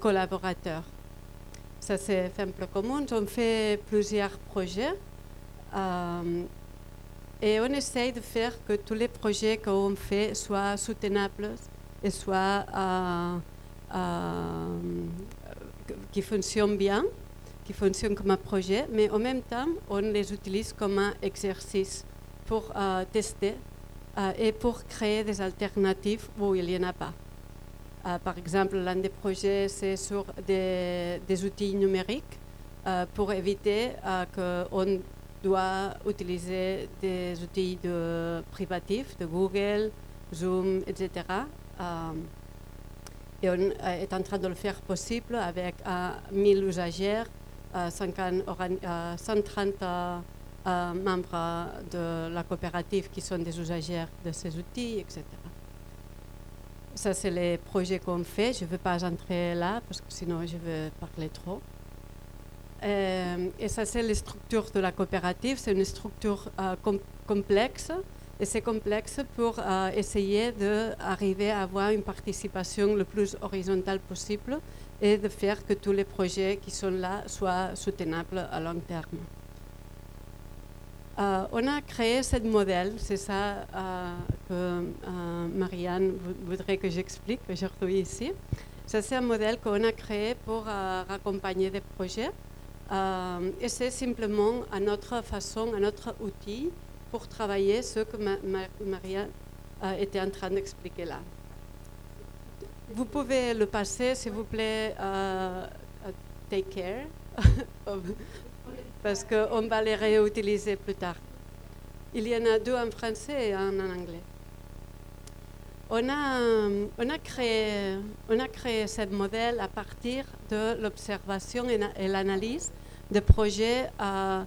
collaborateurs. Ça, c'est Femple Commun. On fait plusieurs projets euh, et on essaye de faire que tous les projets qu'on fait soient soutenables et soient euh, qui fonctionnent bien, qui fonctionnent comme un projet, mais en même temps, on les utilise comme un exercice pour tester euh, et pour créer des alternatives où il n'y en a pas. Euh, par exemple, l'un des projets, c'est sur des, outils numériques euh, pour éviter qu'on doit utiliser des outils de privatifs, de Google, Zoom, etc. et on est en train de le faire possible avec 1000 usagers, 130 membres de la coopérative qui sont des usagers de ces outils, etc. Ça, c'est les projets qu'on fait. Je ne veux pas entrer là parce que sinon je vais parler trop. Euh, et ça, c'est les structures de la coopérative. C'est une structure euh, complexe. Et c'est complexe pour euh, essayer d'arriver à avoir une participation le plus horizontale possible et de faire que tous les projets qui sont là soient soutenables à long terme. Euh, on a créé ce modèle, c'est ça que Marianne voudrait que j'explique aujourd'hui ici. C'est un modèle qu'on a créé pour accompagner des projets. Et c'est simplement à notre façon, à notre outil pour travailler ce que Marianne était en train d'expliquer là. vous pouvez le passer, s'il vous plaît, euh, euh, take care, parce qu'on va les réutiliser plus tard. Il y en a deux en français et un en anglais. On a, euh, on a, créé, on a ce modèle à partir de l'observation et, na- et l'analyse de projets euh,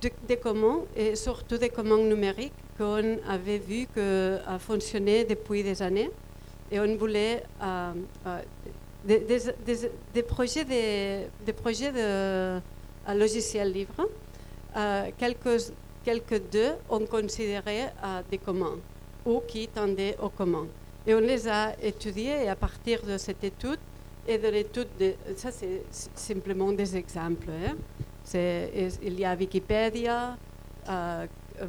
de- des communs et surtout des communs numériques qu'on avait vu que euh, fonctionnaient depuis des années. Et on voulait euh, euh, des, des- des- des projets, des, des projets de euh, logiciels libres. Euh, quelques, quelques d'eux on considéré euh, des communs ou qui tendaient au commun. Et on les a étudiés et à partir de cette étude et de l'étude, de, ça c'est simplement des exemples. hein. Il y a Wikipédia, euh,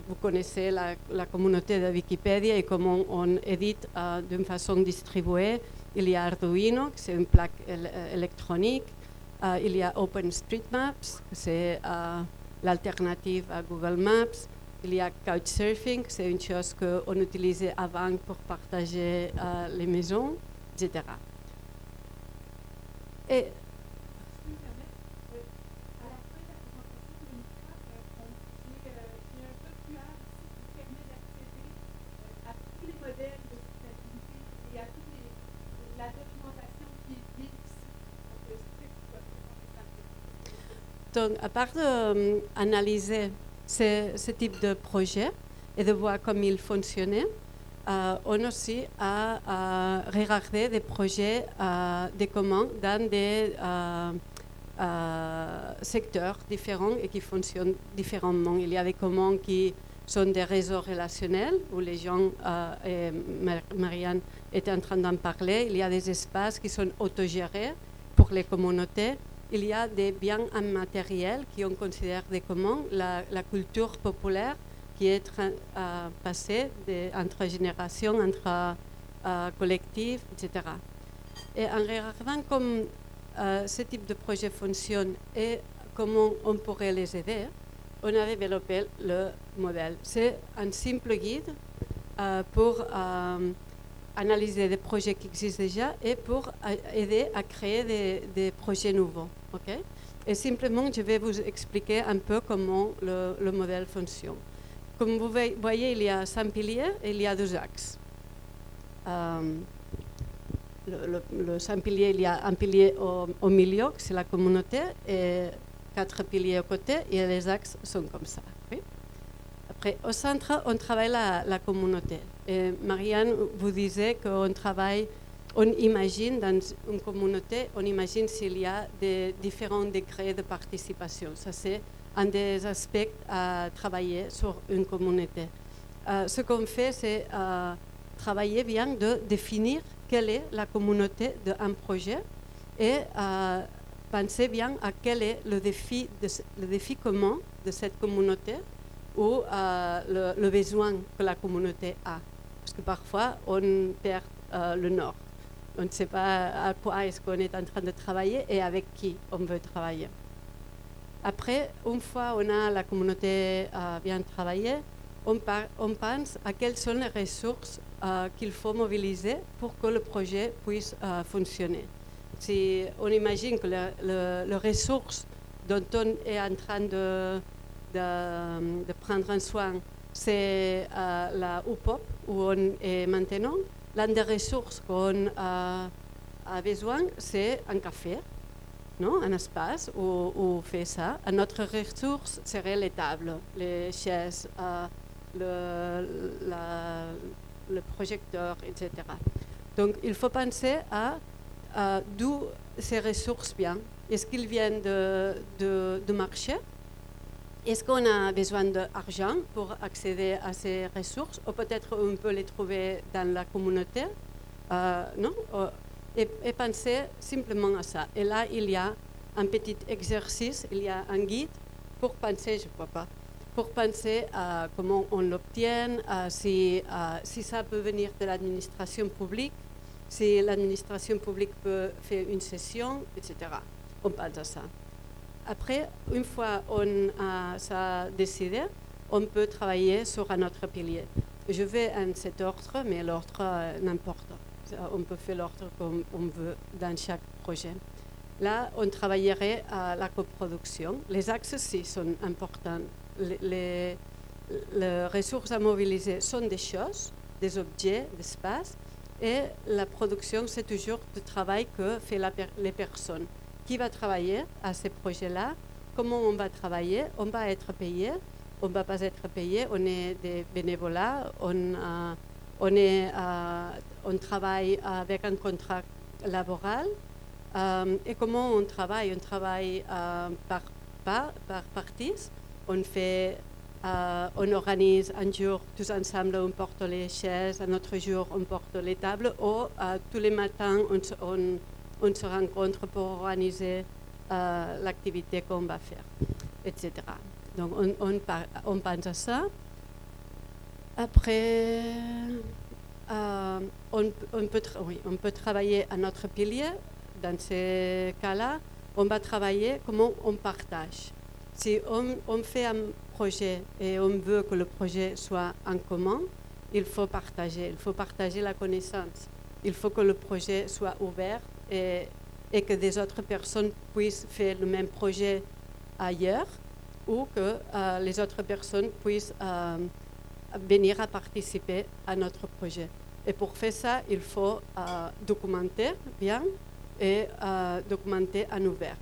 vous connaissez la, communauté de Wikipédia et comment on édite euh, d'une façon distribuée. Il y a Arduino, c'est une plaque euh, électronique. Euh, il y a OpenStreetMaps, c'est l'alternative à Google Maps. Il y a Couchsurfing, c'est une chose qu'on utilisait avant pour partager euh, les maisons, etc. Et Donc, à part d'analyser ce, ce type de projet et de voir comment il fonctionnait, euh, on aussi a euh, regardé des projets euh, de communs dans des euh, euh, secteurs différents et qui fonctionnent différemment. Il y a des communs qui sont des réseaux relationnels où les gens, Marianne était en train d'en parler, il y a des espaces qui sont autogérés pour les communautés il y a des biens immatériels qui on considère des communs, la, culture populaire qui est euh, passée entre générations, entre euh, collectifs, etc. Et en regardant comment euh, ce type de projet fonctionne et comment on pourrait les aider, on a développé le modèle. C'est un simple guide euh, pour euh, analyser des projets qui existent déjà et pour a- aider à créer des, projets nouveaux. ok? Et simplement, je vais vous expliquer un peu comment le, le modèle fonctionne. Comme vous voy- voyez, il y a cinq piliers et il y a deux axes. Euh, le, le- le cinq piliers, il y a un pilier au, au milieu, c'est la communauté, et quatre piliers aux côtés, et les axes sont comme ça. Au centre, on travaille la, la communauté. Et Marianne vous disait qu'on travaille, on imagine dans une communauté, on imagine s'il y a des différents degrés de participation. Ça, c'est un des aspects à travailler sur une communauté. Euh, ce qu'on fait, c'est euh, travailler bien de définir quelle est la communauté d'un projet et euh, penser bien à quel est le défi, le défi commun de cette communauté ou euh, le, besoin que la communauté a. Parce que parfois, on perd euh, le nord. On ne sait pas à quoi est-ce qu'on est en train de travailler et avec qui on veut travailler. Après, une fois on a la communauté euh, bien travaillée, on, pense à quelles sont les ressources qu'il faut mobiliser pour que le projet puisse fonctionner. Si on imagine que le- le- les ressources dont on est en train de, de, de prendre en soin, c'est euh, la UPOP où on est maintenant. L'une des ressources qu'on euh, a besoin, c'est un café, non? un espace où, on fait ça. Une autre ressource serait les tables, les chaises, euh, le, projecteur, etc. Donc il faut penser à euh, d'où ces ressources viennent. Est-ce qu'ils viennent de, de, du marché? Est-ce qu'on a besoin d'argent pour accéder à ces ressources Ou peut-être on peut les trouver dans la communauté? Euh, Non? Euh, et, et penser simplement à ça. Et là, il y a un petit exercice, il y a un guide pour penser, je ne vois pas, pour penser à comment on l'obtient, à si ça peut venir de l'administration publique, si l'administration publique peut faire une session, etc. On pense à ça. Après, une fois on a ça décidé, on peut travailler sur un autre pilier. Je vais en cet ordre, mais l'ordre euh, n'importe. On peut faire l'ordre comme on veut dans chaque projet. Là, on travaillerait à la coproduction. Les axes aussi sont importants. Les, ressources à mobiliser sont des choses, des objets, des espaces. Et la production, c'est toujours le travail que font les personnes. Qui va travailler à ces projets-là Comment on va travailler On va être payé On ne va pas être payé On est des bénévolats On, euh, euh, travaille avec un contrat laboral. Euh, et comment on travaille On travaille par, par, par parties. On organise un jour tous ensemble, on porte les chaises, un autre jour on porte les tables, ou tous les matins on, se rencontre pour organiser euh, l'activité qu'on va faire, etc. Donc on, on, pense à ça. Après, on, peut oui, on peut travailler à notre pilier. Dans ces cas-là, on va travailler comment on partage. Si on, on fait un projet et on veut que le projet soit en commun, il faut partager, il faut partager la connaissance. Il faut que le projet soit ouvert et, que des autres personnes puissent faire le même projet ailleurs ou que euh, les autres personnes puissent euh, venir à participer à notre projet. Et pour faire ça, il faut euh, documenter bien et documenter en ouvert.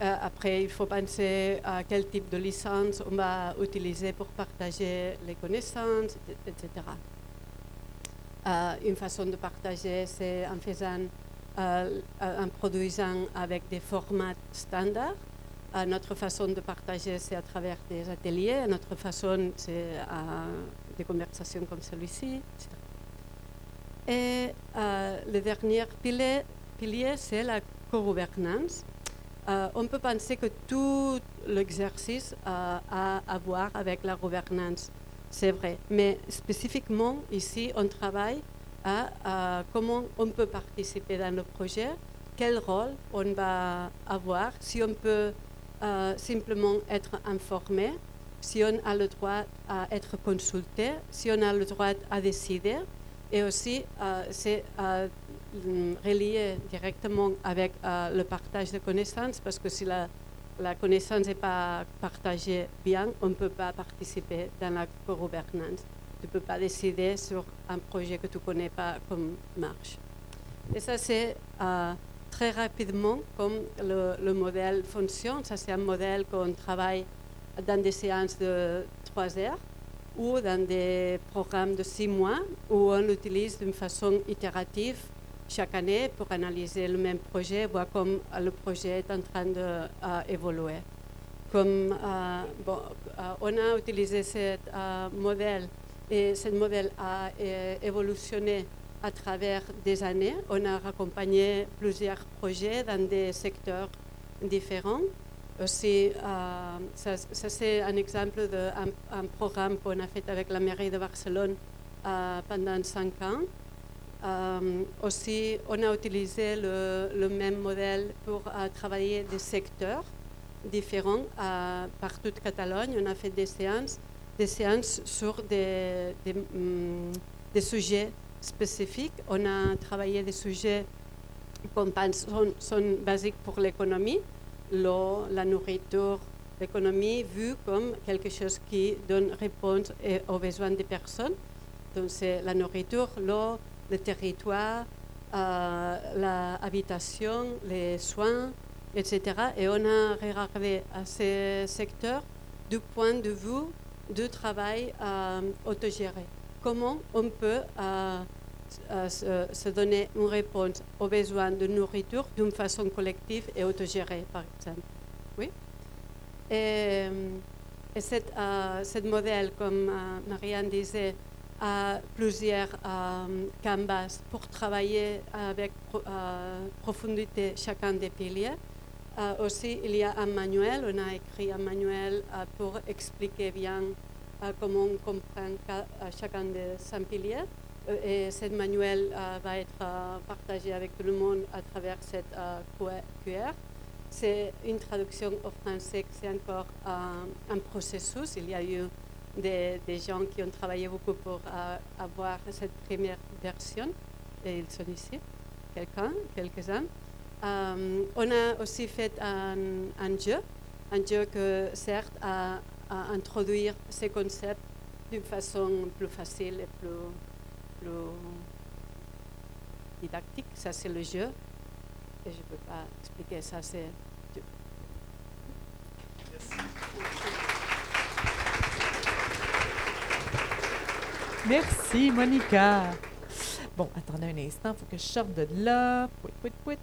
Après, il faut penser à quel type de licence on va utiliser pour partager les connaissances, etc. Une façon de partager, c'est en faisant, en produisant avec des formats standards. notre façon de partager, c'est à travers des ateliers. Notre façon, c'est des conversations comme celui-ci. Et le dernier pilier, c'est la co-gouvernance. Euh, on peut penser que tout l'exercice euh, a à voir avec la gouvernance, c'est vrai. Mais spécifiquement, ici, on travaille à, comment on peut participer dans le projet, quel rôle on va avoir, si on peut euh, simplement être informé, si on a le droit à être consulté, si on a le droit à décider. Et aussi, c'est Mm, relié directement avec euh, le partage de connaissances, parce que si la, la connaissance n'est pas partagée bien, on ne peut pas participer dans la co-gouvernance. Tu ne peux pas décider sur un projet que tu ne connais pas comme marche. Et ça, c'est euh, très rapidement comme le, le, modèle fonctionne. Ça, c'est un modèle qu'on travaille dans des séances de trois heures ou dans des programmes de six mois où on l'utilise d'une façon itérative chaque année pour analyser le même projet, voir comment le projet est en train d'évoluer. Comme euh, bon, euh, on a utilisé ce euh, modèle et ce modèle a évolutionné à travers des années. On a accompagné plusieurs projets dans des secteurs différents. Aussi, ça, c'est un exemple d'un un programme qu'on a fait avec la mairie de Barcelone pendant cinq ans euh, aussi, on a utilisé le, même modèle pour euh, travailler des secteurs différents euh, par toute Catalogne. On a fait des séances, des séances sur des, des, mm, sujets spécifiques. On a travaillé des sujets qu'on pense sont, sont basiques pour l'économie, l'eau, la nourriture, l'économie vue comme quelque chose qui donne réponse aux besoins des personnes. Donc c'est la nourriture, l'eau, le territoire, euh, l'habitation, les soins, etc. Et on a regardé à ces secteurs du point de vue du travail euh, autogéré. Comment on peut euh, se, donner une réponse aux besoins de nourriture d'une façon collective et autogérée, par exemple? Oui. Et, et ce modèle, comme Marianne disait, à plusieurs euh, pour travailler avec euh, profondité chacun des piliers. Euh, aussi, il y a un manuel, on a écrit un manuel pour expliquer bien comment on comprend chacun des cinq piliers. Et ce manuel va être partagé avec tout le monde à travers cette QR. C'est une traduction au français, c'est encore un processus. Il y a eu des, gens qui ont travaillé beaucoup pour euh, avoir cette première version. et ils sont ici, quelqu'un, quelques-uns. Euh, on a aussi fait un, jeu, un jeu que sert à, à introduire ces concepts d'une façon plus facile et plus, plus didactique. Ça, c'est le jeu. Et je ne peux pas expliquer ça, c'est Merci, Monica. Bon, attendez un instant, il faut que je sorte de là. Pouit, pouit, pouit.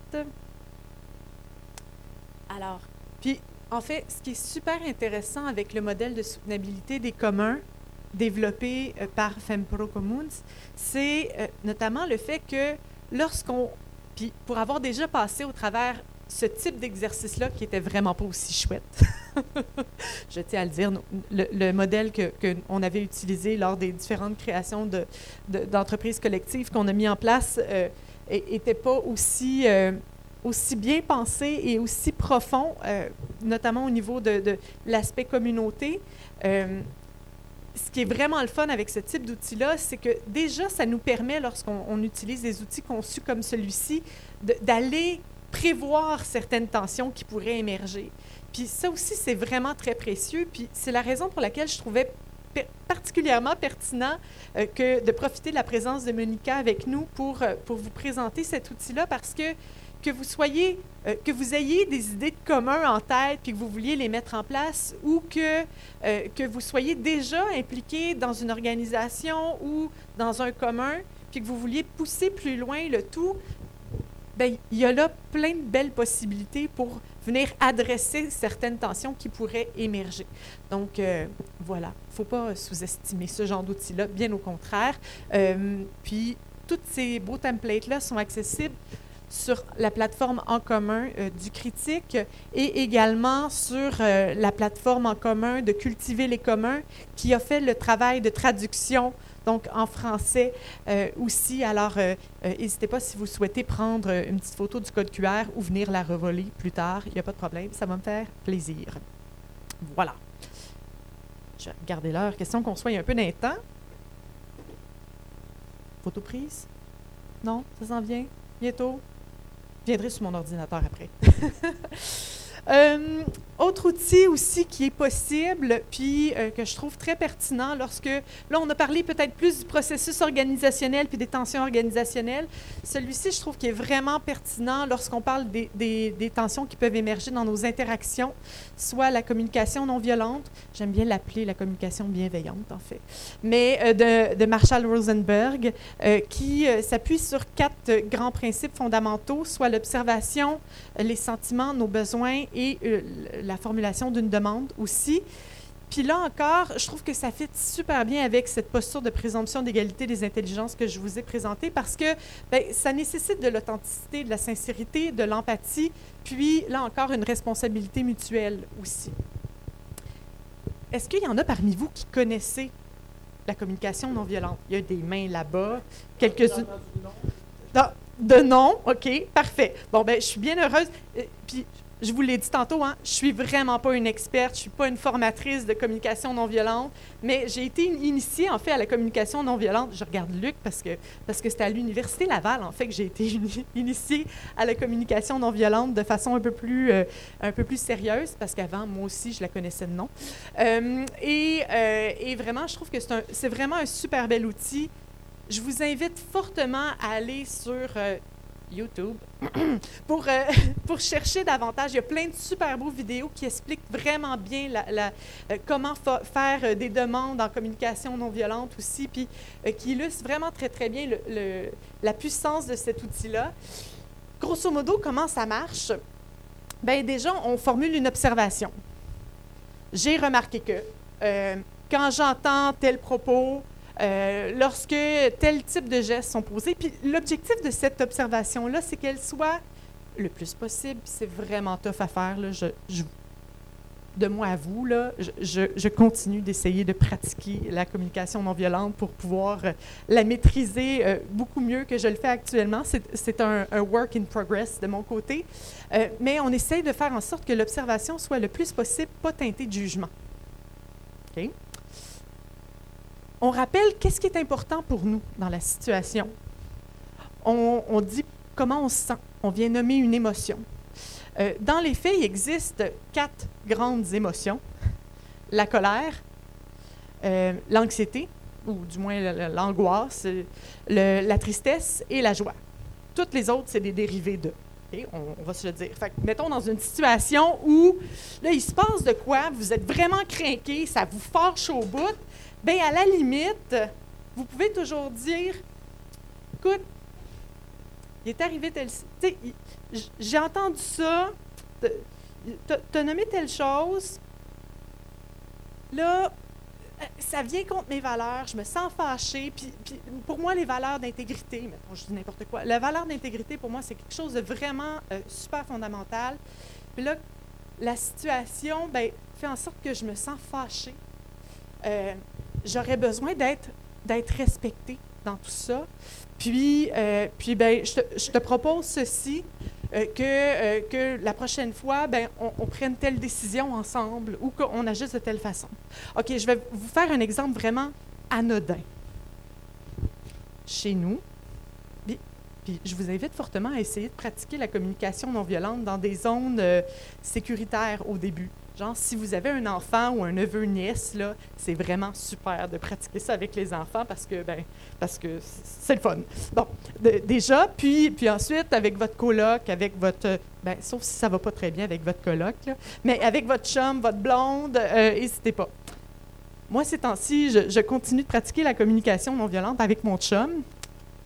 Alors, puis, en fait, ce qui est super intéressant avec le modèle de soutenabilité des communs développé euh, par FEMPRO Commons, c'est euh, notamment le fait que lorsqu'on, puis pour avoir déjà passé au travers ce type d'exercice-là qui était vraiment pas aussi chouette. Je tiens à le dire, le, le modèle que, que, on avait utilisé lors des différentes créations de, d'entreprises collectives qu'on a mis en place n'était euh, pas aussi, aussi bien pensé et aussi profond, euh, notamment au niveau de, l'aspect communauté. Euh, ce qui est vraiment le fun avec ce type d'outil-là, c'est que déjà, ça nous permet, lorsqu'on utilise des outils conçus comme celui-ci, d'aller prévoir certaines tensions qui pourraient émerger. Puis ça aussi, c'est vraiment très précieux. Puis c'est la raison pour laquelle je trouvais particulièrement pertinent euh, que de profiter de la présence de Monica avec nous pour, pour vous présenter cet outil-là parce que que vous soyez, euh, que vous ayez des idées de commun en tête puis que vous vouliez les mettre en place ou que, euh, que vous soyez déjà impliqué dans une organisation ou dans un commun puis que vous vouliez pousser plus loin le tout, Bien, il y a là plein de belles possibilités pour venir adresser certaines tensions qui pourraient émerger. Donc, euh, voilà, il ne faut pas sous-estimer ce genre d'outils-là, bien au contraire. Puis, tous ces beaux templates-là sont accessibles sur la plateforme en commun euh, du critique et également sur euh, la plateforme en commun de Cultiver les communs qui a fait le travail de traduction donc en français euh, aussi. Alors, n'hésitez pas si vous souhaitez prendre une petite photo du code QR ou venir la revoler plus tard. Il n'y a pas de problème, ça va me faire plaisir. Voilà. Je vais regarder l'heure. Question qu'on soit un peu temps. Photo prise? Non? Ça s'en vient? Bientôt? Viendrai sur mon ordinateur après. Euh, autre outil aussi qui est possible, puis euh, que je trouve très pertinent lorsque, là, on a parlé peut-être plus du processus organisationnel puis des tensions organisationnelles. Celui-ci, je trouve qu'il est vraiment pertinent lorsqu'on parle des, tensions qui peuvent émerger dans nos interactions, soit la communication non violente, j'aime bien l'appeler la communication bienveillante, en fait, mais euh, de, Marshall Rosenberg, qui s'appuie sur quatre grands principes fondamentaux, soit l'observation, les sentiments, nos besoins et euh, la formulation d'une demande aussi. Puis là encore, je trouve que ça fit super bien avec cette posture de présomption d'égalité des intelligences que je vous ai présentée parce que bien, ça nécessite de l'authenticité, de la sincérité, de l'empathie, puis là encore une responsabilité mutuelle aussi. Est-ce qu'il y en a parmi vous qui connaissez la communication non violente? Il y a des mains là-bas, quelques-unes. De nom, OK, parfait. Bon, ben je suis bien heureuse. Puis je vous l'ai dit tantôt, hein, je suis vraiment pas une experte, je suis pas une formatrice de communication non violente, mais j'ai été initiée en fait à la communication non violente. Je regarde Luc parce que parce que c'était à l'université Laval en fait que j'ai été initiée à la communication non violente de façon un peu plus euh, un peu plus sérieuse parce qu'avant moi aussi je la connaissais de nom. Euh, et, euh, et, vraiment, je trouve que c'est c'est vraiment un super bel outil. Je vous invite fortement à aller sur YouTube pour, euh, pour chercher davantage. Il y a plein de super beaux vidéos qui expliquent vraiment bien la, euh, comment faire euh, des demandes en communication non violente aussi, puis qui illustrent vraiment très, très bien la puissance de cet outil-là. Grosso modo, comment ça marche? Bien, déjà, on formule une observation. J'ai remarqué que quand j'entends tel propos, euh, lorsque tel type de gestes sont posés. Puis l'objectif de cette observation-là, c'est qu'elle soit le plus possible. C'est vraiment tough à faire. De moi à vous, je, continue d'essayer de pratiquer la communication non violente pour pouvoir euh, la maîtriser euh, beaucoup mieux que je le fais actuellement. C'est un, work in progress de mon côté. Mais on essaye de faire en sorte que l'observation soit le plus possible pas teintée de jugement. OK? On rappelle qu'est-ce qui est important pour nous dans la situation. on, dit comment on se sent. On vient nommer une émotion. Euh, dans les faits, il existe quatre grandes émotions. La colère, euh, l'anxiété, ou du moins l'angoisse, la tristesse et la joie. Toutes les autres, c'est des dérivés d'eux. On, va se le dire. Fait que, mettons dans une situation où là, il se passe de quoi, vous êtes vraiment craqué, ça vous fâche au bout, bien, à la limite, vous pouvez toujours dire écoute, il est arrivé tel. J'ai entendu ça, t'as nommé telle chose, là, euh, ça vient contre mes valeurs, je me sens fâchée. Puis, puis pour moi, les valeurs d'intégrité, mettons, je dis n'importe quoi, la valeur d'intégrité, pour moi, c'est quelque chose de vraiment euh, super fondamental. Puis là, la situation ben, fait en sorte que je me sens fâchée. Euh, J'aurais besoin d'être d'être respectée dans tout ça. Puis, euh, puis ben, je, te, propose ceci, euh, que, euh, que la prochaine fois, ben, on, prenne telle décision ensemble ou qu'on agisse de telle façon. OK, je vais vous faire un exemple vraiment anodin. Chez nous, puis, je vous invite fortement à essayer de pratiquer la communication non violente dans des zones sécuritaires au début. Genre, si vous avez un enfant ou un neveu, nièce, là, c'est vraiment super de pratiquer ça avec les enfants parce que, ben, parce que c'est le fun. Bon, déjà, puis, puis ensuite, avec votre coloc, avec votre... Ben, sauf si ça va pas très bien avec votre coloc, là, mais avec votre chum, votre blonde, euh, n'hésitez pas. Moi, ces temps-ci, je, je continue de pratiquer la communication non violente avec mon chum.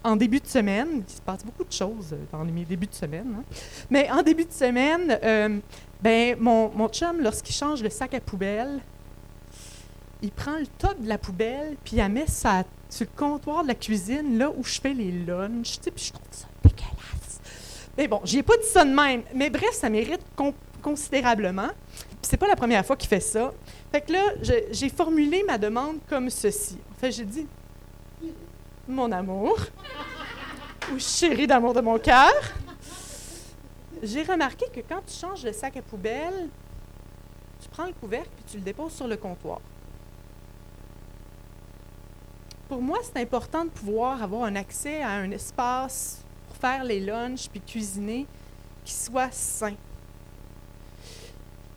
En début de semaine, il se passe beaucoup de choses euh, dans mes débuts de semaine, hein. mais en début de semaine, euh, ben, mon, mon chum, lorsqu'il change le sac à poubelle, il prend le top de la poubelle, puis il la met ça, sur le comptoir de la cuisine, là où je fais les lunchs, puis je trouve ça dégueulasse. Mais bon, j'y ai pas dit ça de même. Mais bref, ça mérite con- considérablement. Puis c'est pas la première fois qu'il fait ça. Fait que là, j'ai formulé ma demande comme ceci. En fait, j'ai dit Mon amour, ou chérie d'amour de mon cœur, j'ai remarqué que quand tu changes le sac à poubelle, tu prends le couvercle puis tu le déposes sur le comptoir. Pour moi, c'est important de pouvoir avoir un accès à un espace pour faire les lunchs puis cuisiner qui soit sain.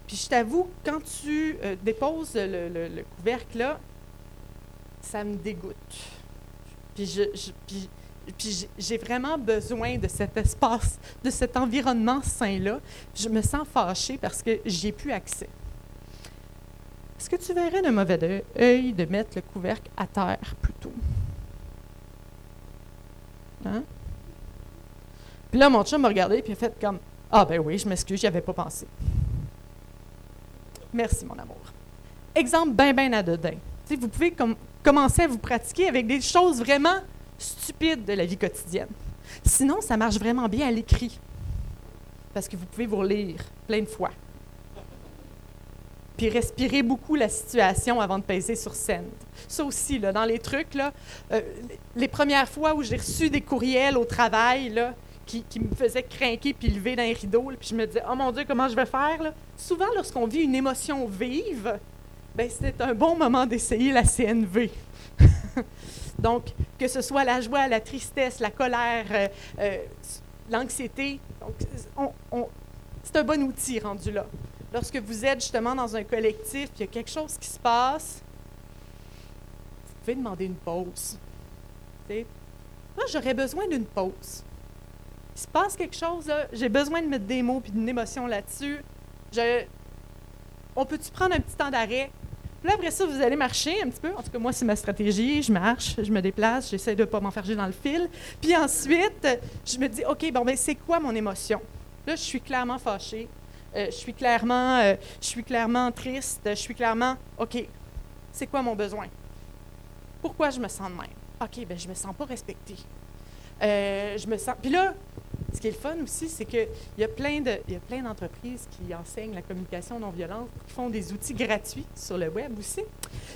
Puis je t'avoue, quand tu euh, déposes le, le- le couvercle là, ça me dégoûte. Puis je, puis j'ai- vraiment besoin de cet espace, de cet environnement sain-là. Je me sens fâchée parce que j'ai plus accès. Est-ce que tu verrais d'un mauvais œil- de mettre le couvercle à terre plutôt? Hein? Puis là, mon chum m'a regardé puis a fait comme Ah, ben oui, je m'excuse, j'y avais pas pensé. Merci, mon amour. Exemple bien anodin. Tu sais, vous pouvez com- commencer à vous pratiquer avec des choses vraiment stupides de la vie quotidienne. Sinon, ça marche vraiment bien à l'écrit. Parce que vous pouvez vous relire plein de fois. Puis respirer beaucoup la situation avant de peser sur scène. Ça aussi, là, dans les trucs, là, euh, les premières fois où j'ai reçu des courriels au travail, là, qui, me faisaient craquer puis lever dans les rideaux, puis je me disais, oh mon Dieu, comment je vais faire? Souvent, lorsqu'on vit une émotion vive, ben, c'est un bon moment d'essayer la CNV. Donc, que ce soit la joie, la tristesse, la colère, euh, euh, l'anxiété, c'est un bon outil rendu là. Lorsque vous êtes justement dans un collectif, il y a quelque chose qui se passe, vous pouvez demander une pause. Tu sais, Moi, j'aurais besoin d'une pause. Il se passe quelque chose, j'ai besoin de mettre des mots puis d'une émotion là-dessus. On peut-tu prendre un petit temps d'arrêt? Après ça, vous allez marcher un petit peu. En tout cas, moi, c'est ma stratégie. Je marche, je me déplace, j'essaie de ne pas m'enferger dans le fil. Puis ensuite, je me dis, OK, bon, ben, c'est quoi mon émotion? Là, je suis clairement fâchée. Euh, je suis clairement, euh, je suis clairement triste. Je suis clairement, OK, c'est quoi mon besoin? Pourquoi je me sens de même? OK, ben, je me sens pas respectée. Euh, je me sens. Puis là, ce qui est le fun aussi, c'est qu'il y a plein de, il y a plein d'entreprises qui enseignent la communication non violente, qui font des outils gratuits sur le web aussi.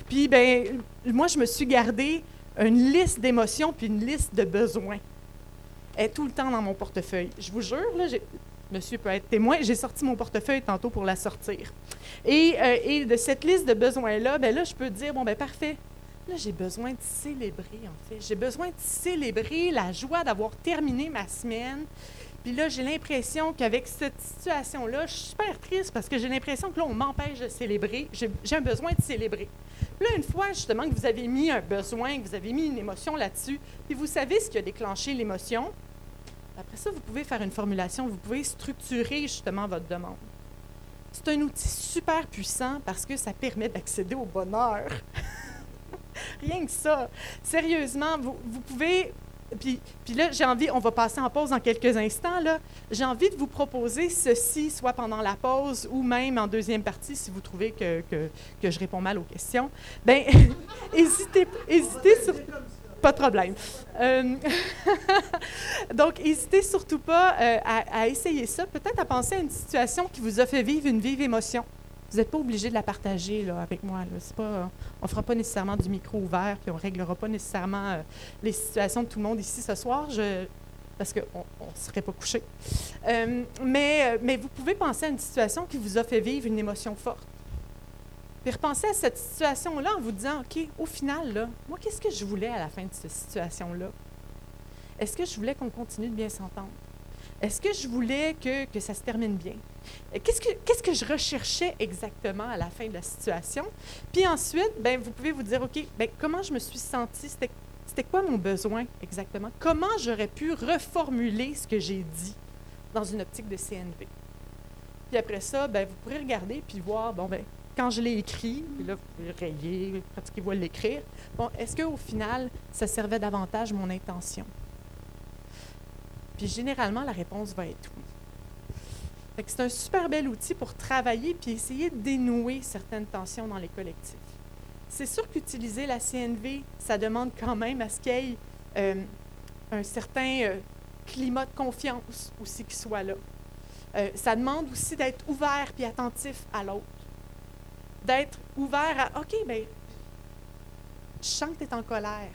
Puis ben, moi, je me suis gardé une liste d'émotions puis une liste de besoins. Elle est tout le temps dans mon portefeuille. Je vous jure, là, monsieur peut être témoin, j'ai sorti mon portefeuille tantôt pour la sortir. Et, euh, et de cette liste de besoins-là, ben là, je peux dire, bon, ben parfait. Là, j'ai besoin de célébrer, en fait. J'ai besoin de célébrer la joie d'avoir terminé ma semaine. Puis là, j'ai l'impression qu'avec cette situation-là, je suis super triste parce que j'ai l'impression que là, on m'empêche de célébrer. J'ai un besoin de célébrer. Puis là, une fois justement que vous avez mis un besoin, que vous avez mis une émotion là-dessus, puis vous savez ce qui a déclenché l'émotion, après ça, vous pouvez faire une formulation, vous pouvez structurer justement votre demande. C'est un outil super puissant parce que ça permet d'accéder au bonheur. Rien que ça. Sérieusement, vous, vous pouvez. Puis, puis là, j'ai envie, on va passer en pause dans quelques instants. Là. J'ai envie de vous proposer ceci, soit pendant la pause ou même en deuxième partie, si vous trouvez que, que, que je réponds mal aux questions. Bien, hésitez, hésitez. Pas de problème. Euh, donc, n'hésitez surtout pas euh, à essayer ça, peut-être à penser à une situation qui vous a fait vivre une vive émotion. Vous n'êtes pas obligé de la partager là, avec moi. C'est Pas, on ne fera pas nécessairement du micro ouvert, puis on ne réglera pas nécessairement euh, les situations de tout le monde ici ce soir, parce qu'on ne serait pas couché. Euh, mais, euh, mais vous pouvez penser à une situation qui vous a fait vivre une émotion forte. Puis repensez à cette situation-là en vous disant, OK, au final, là, moi, qu'est-ce que je voulais à la fin de cette situation-là? Est-ce que je voulais qu'on continue de bien s'entendre? Est-ce que je voulais que, que ça se termine bien? Euh, Qu'est-ce que, je recherchais exactement à la fin de la situation? Puis ensuite, ben, vous pouvez vous dire, OK, ben, comment je me suis sentie? C'était, quoi mon besoin exactement? Comment j'aurais pu reformuler ce que j'ai dit dans une optique de CNV? Puis après ça, ben, vous pourrez regarder puis voir, bon, ben, quand je l'ai écrit, puis là, vous pouvez rayer, pratiquez-vous à l'écrire. Bon, est-ce qu'au final, ça servait davantage mon intention? Puis généralement, la réponse va être oui. C'est un super bel outil pour travailler puis essayer de dénouer certaines tensions dans les collectifs. C'est sûr qu'utiliser la CNV, ça demande quand même à ce qu'il y ait euh, un certain euh, climat de confiance aussi qui soit là. Euh, ça demande aussi d'être ouvert puis attentif à l'autre. D'être ouvert à OK, bien, je sens que tu es en colère.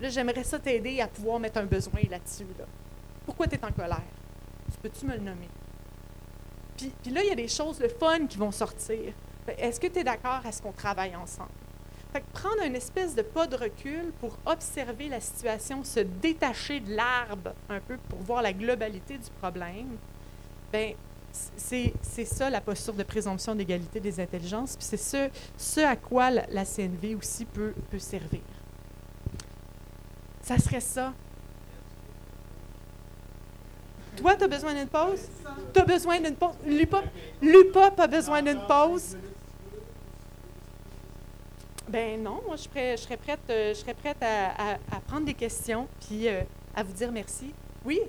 Là, j'aimerais ça t'aider à pouvoir mettre un besoin là-dessus. Là. Pourquoi tu es en colère? Tu peux-tu me le nommer? Puis, là, il y a des choses, le fun qui vont sortir. Est-ce que tu es d'accord à ce qu'on travaille ensemble? Fait que prendre une espèce de pas de recul pour observer la situation, se détacher de l'arbre un peu pour voir la globalité du problème, ben c'est ça la posture de présomption d'égalité des intelligences, puis c'est ce, à quoi la, CNV aussi peut servir. Ça serait ça. Toi, tu as besoin d'une pause? Tu as besoin d'une pause? Lupop, Lupop a besoin d'une pause? Ben non, moi je, serais, prête, euh, je serais prête à, à- à prendre des questions puis euh, à vous dire merci. Oui?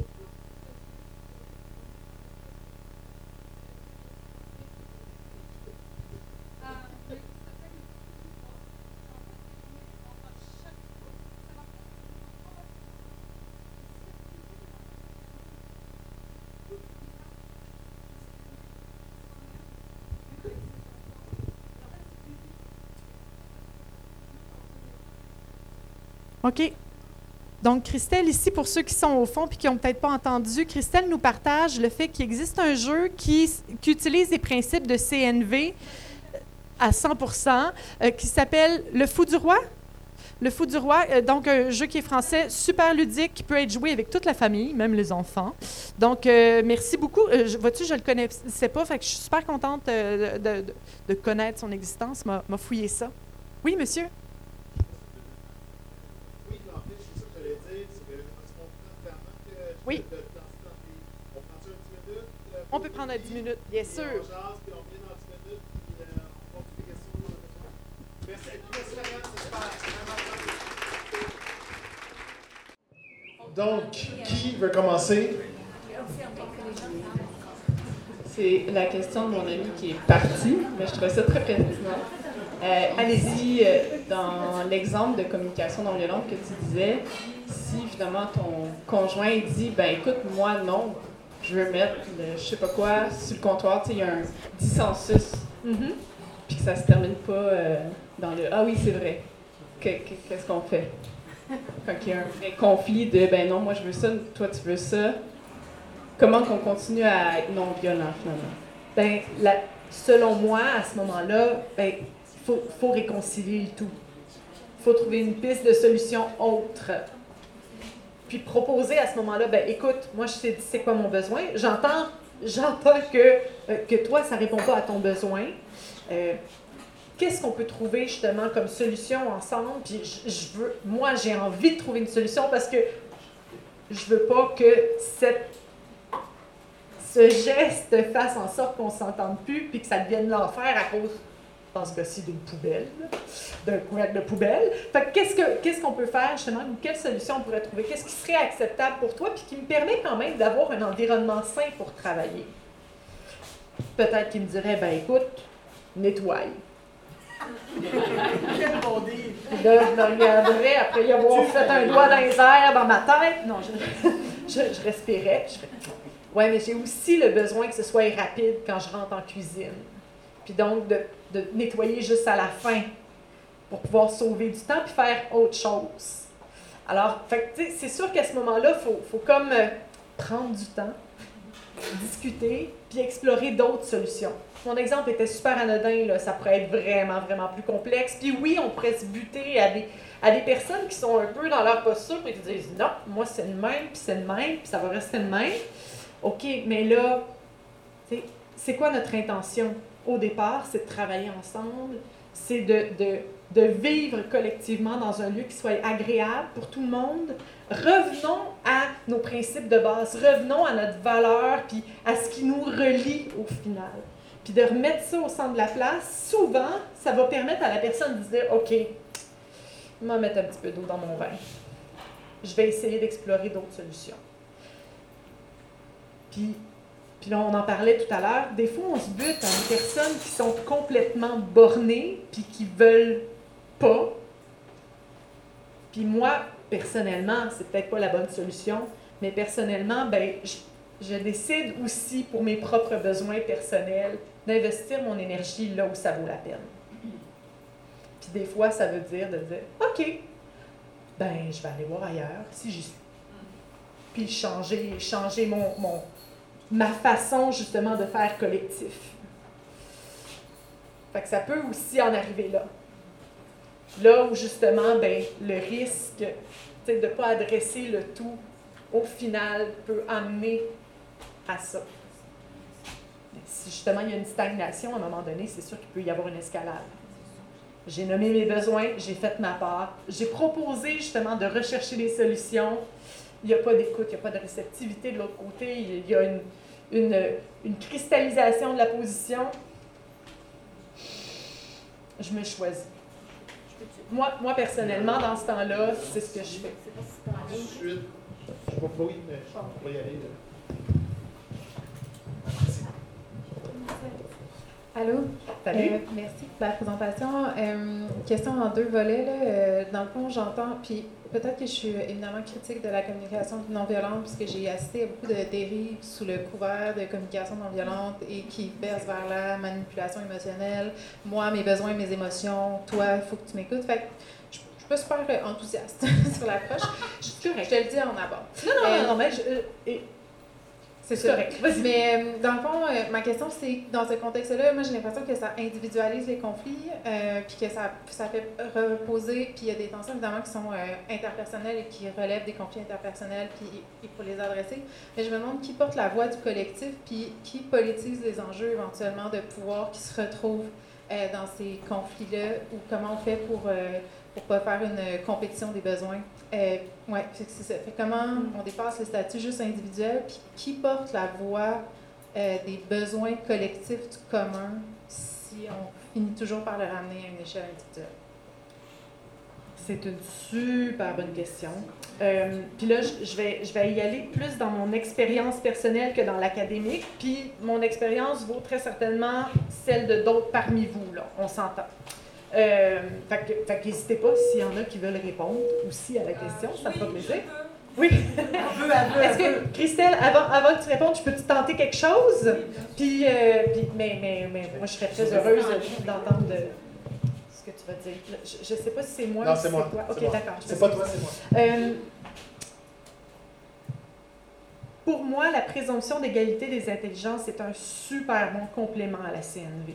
OK? Donc, Christelle, ici, pour ceux qui sont au fond et qui n'ont peut-être pas entendu, Christelle nous partage le fait qu'il existe un jeu qui, utilise les principes de CNV à 100% euh, qui s'appelle Le Fou du Roi. Le Fou du Roi, euh, donc un jeu qui est français, super ludique, qui peut être joué avec toute la famille, même les enfants. Donc, euh, merci beaucoup. Euh, Vois-tu, je ne le connaissais pas, fait que je suis super contente euh, de, de- connaître son existence, m'a fouillé ça. Oui, monsieur? Qu'on a besoin. Merci, merci Marianne, c'est super. Vraiment, Donc, qui veut commencer? C'est la question de mon ami qui est parti, mais je trouvais ça très pertinent. Euh, Allez-y, euh, dans l'exemple de communication non violente que tu disais, si finalement ton conjoint dit, ben écoute, moi non, je veux mettre le je sais pas quoi sur le comptoir, tu il y a un dissensus, puis que ça se termine pas euh, dans le ah oui, c'est vrai, Que- que- qu'est-ce qu'on fait? Quand il y a un vrai conflit de ben non, moi je veux ça, toi tu veux ça, comment qu'on continue à être non violent finalement? Ben, la- selon moi, à ce moment-là, ben, il faut, faut réconcilier le tout. Il faut trouver une piste de solution autre. Puis proposer à ce moment-là, ben écoute, moi je sais c'est quoi mon besoin. J'entends, j'entends que, euh, que toi, ça répond pas à ton besoin. Euh, qu'est-ce qu'on peut trouver justement comme solution ensemble? Puis je, veux, moi j'ai envie de trouver une solution parce que je veux pas que cette ce geste fasse en sorte qu'on s'entende plus puis que ça devienne l'enfer à cause, dans ce cas-ci, d'une poubelle, d'un couvercle de poubelle. Fait que qu'est-ce que- qu'est-ce qu'on peut faire justement, ou quelle solution on pourrait trouver? Qu'est-ce qui serait acceptable pour toi puis qui me permet quand même d'avoir un environnement sain pour travailler? Peut-être qu'il me dirait, ben écoute, nettoie. Quel bon deal! Là, je me regarderais après y avoir fait un doigt dans les airs dans ma tête. Non, je, je, je respirais. Je ouais, mais j'ai aussi le besoin que ce soit rapide quand je rentre en cuisine. Puis donc, de, de nettoyer juste à la fin pour pouvoir sauver du temps puis faire autre chose. Alors, c'est sûr qu'à ce moment-là, il faut, faut comme euh, prendre du temps, discuter, puis explorer d'autres solutions. Mon exemple était super anodin, là. ça pourrait être vraiment, vraiment plus complexe. Puis oui, on pourrait se buter à des, à des personnes qui sont un peu dans leur posture et qui disent non, moi c'est le même, puis c'est le même, puis ça va rester le même. OK, mais là, c'est quoi notre intention? Au départ, c'est de travailler ensemble, c'est de, de, de vivre collectivement dans un lieu qui soit agréable pour tout le monde. Revenons à nos principes de base, revenons à notre valeur, puis à ce qui nous relie au final. Puis de remettre ça au centre de la place, souvent, ça va permettre à la personne de dire OK, je vais mettre un petit peu d'eau dans mon vin. Je vais essayer d'explorer d'autres solutions. Puis, puis là, on en parlait tout à l'heure. Des fois, on se bute à des personnes qui sont complètement bornées, puis qui veulent pas. Puis moi, personnellement, c'est peut-être pas la bonne solution, mais personnellement, ben, je, je décide aussi pour mes propres besoins personnels d'investir mon énergie là où ça vaut la peine. Puis des fois, ça veut dire de dire OK, ben je vais aller voir ailleurs si j'y suis. Puis changer, changer mon, mon, ma façon justement de faire collectif. Fait que ça peut aussi en arriver là. Là où justement, ben, le risque de ne pas adresser le tout, au final, peut amener à ça. Si justement il y a une stagnation, à un moment donné, c'est sûr qu'il peut y avoir une escalade. J'ai nommé mes besoins, j'ai fait ma part, j'ai proposé justement de rechercher des solutions. Il n'y a pas d'écoute, il n'y a pas de réceptivité de l'autre côté, il y a une, une, une cristallisation de la position. Je me choisis. Moi, moi, personnellement, dans ce temps-là, c'est ce que je fais. Ensuite, je vois pas, mais va y aller. là. Allô? Salut. Euh, merci pour la présentation. Euh, question en deux volets. Là. Euh, dans le fond, j'entends, puis peut-être que je suis évidemment critique de la communication non violente, puisque j'ai assisté à beaucoup de dérives sous le couvert de communication non violente et qui versent vers la manipulation émotionnelle. Moi, mes besoins, mes émotions, toi, il faut que tu m'écoutes. Fait que je je suis pas super euh, enthousiaste sur l'approche. Je, je te le dis en abord. Non, non, Euh, non, non, mais je, euh, C'est correct. Mais euh, dans le fond, euh, ma question, c'est dans ce contexte-là, moi j'ai l'impression que ça individualise les conflits, euh, puis que ça, ça fait reposer, puis il y a des tensions évidemment qui sont interpersonnelles et qui relèvent des conflits interpersonnels, puis il faut les adresser. Mais je me demande qui porte la voix du collectif, puis qui politise les enjeux éventuellement de pouvoir qui se retrouvent dans ces conflits-là, ou comment on fait pour pour pas faire une compétition des besoins? Euh, que c'est ça. Fait comment on dépasse le statut juste individuel, puis qui porte la voix euh, des besoins collectifs du commun si on finit toujours par le ramener à une échelle individuelle? C'est une super bonne question. Euh, puis là, je je vais, je vais y aller plus dans mon expérience personnelle que dans l'académique. Puis mon expérience vaut très certainement celle de d'autres parmi vous, là. On s'entend. Euh, fait que, fait que n'hésitez pas s'il y en a qui veulent répondre aussi à la question, ça me fera plaisir. Oui. Est-ce que, Christelle, avant, avant que tu répondes, je peux-tu tenter quelque chose? Puis, euh, puis- mais, mais, mais moi, je serais très heureuse d'entendre de- ce que tu vas dire. Je ne sais pas si c'est moi Non, ou si c'est moi. toi. Ok, d'accord. C'est pas toi, c'est moi. euh, pour moi, la présomption d'égalité des intelligences est un super bon complément à la CNV.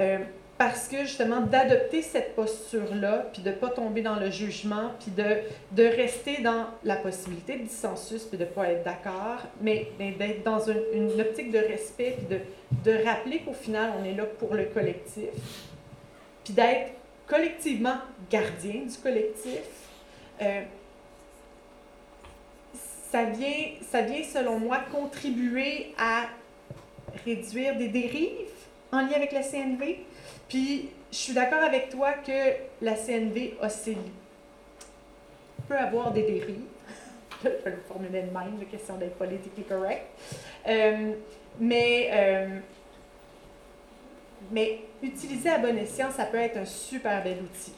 Euh, parce que justement d'adopter cette posture-là, puis de ne pas tomber dans le jugement, puis de, de rester dans la possibilité de dissensus, puis de ne pas être d'accord, mais, d'être dans une, une, optique de respect, puis de, de rappeler qu'au final, on est là pour le collectif, puis d'être collectivement gardien du collectif. Euh, ça vient, ça vient, selon moi, contribuer à réduire des dérives en lien avec la CNV, puis, je suis d'accord avec toi que la CNV oscille. peut avoir des dérives. Je vais le formuler de même, la question d'être politiquement correct. Euh, mais, euh, mais utiliser à bon escient, ça peut être un super bel outil.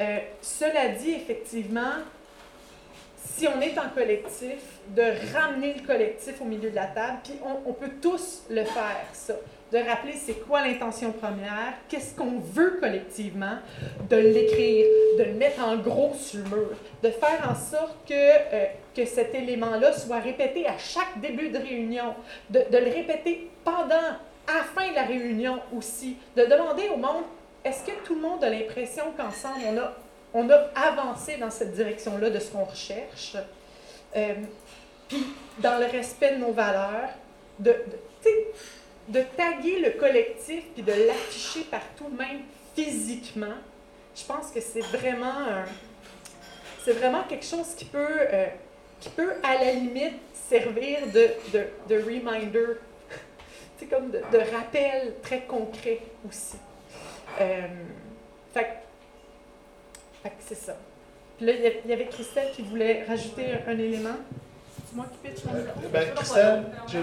Euh, cela dit, effectivement, si on est en collectif, de ramener le collectif au milieu de la table, puis on, on peut tous le faire, ça de rappeler c'est quoi l'intention première, qu'est-ce qu'on veut collectivement, de l'écrire, de le mettre en gros sur le mur, de faire en sorte que, euh, que cet élément-là soit répété à chaque début de réunion, de, de, le répéter pendant, à la fin de la réunion aussi, de demander au monde, est-ce que tout le monde a l'impression qu'ensemble, on a, on a avancé dans cette direction-là de ce qu'on recherche, euh, puis dans le respect de nos valeurs, de, de de taguer le collectif puis de l'afficher partout, même physiquement, je pense que c'est vraiment, c'est vraiment quelque chose qui peut, euh, qui peut, à la limite, servir de, de, de reminder, c'est comme de, de, rappel très concret aussi. Euh, fait, fait c'est ça. Puis là, il y avait Christelle qui voulait rajouter un élément moi qui pitch euh, ben, Christelle, j'ai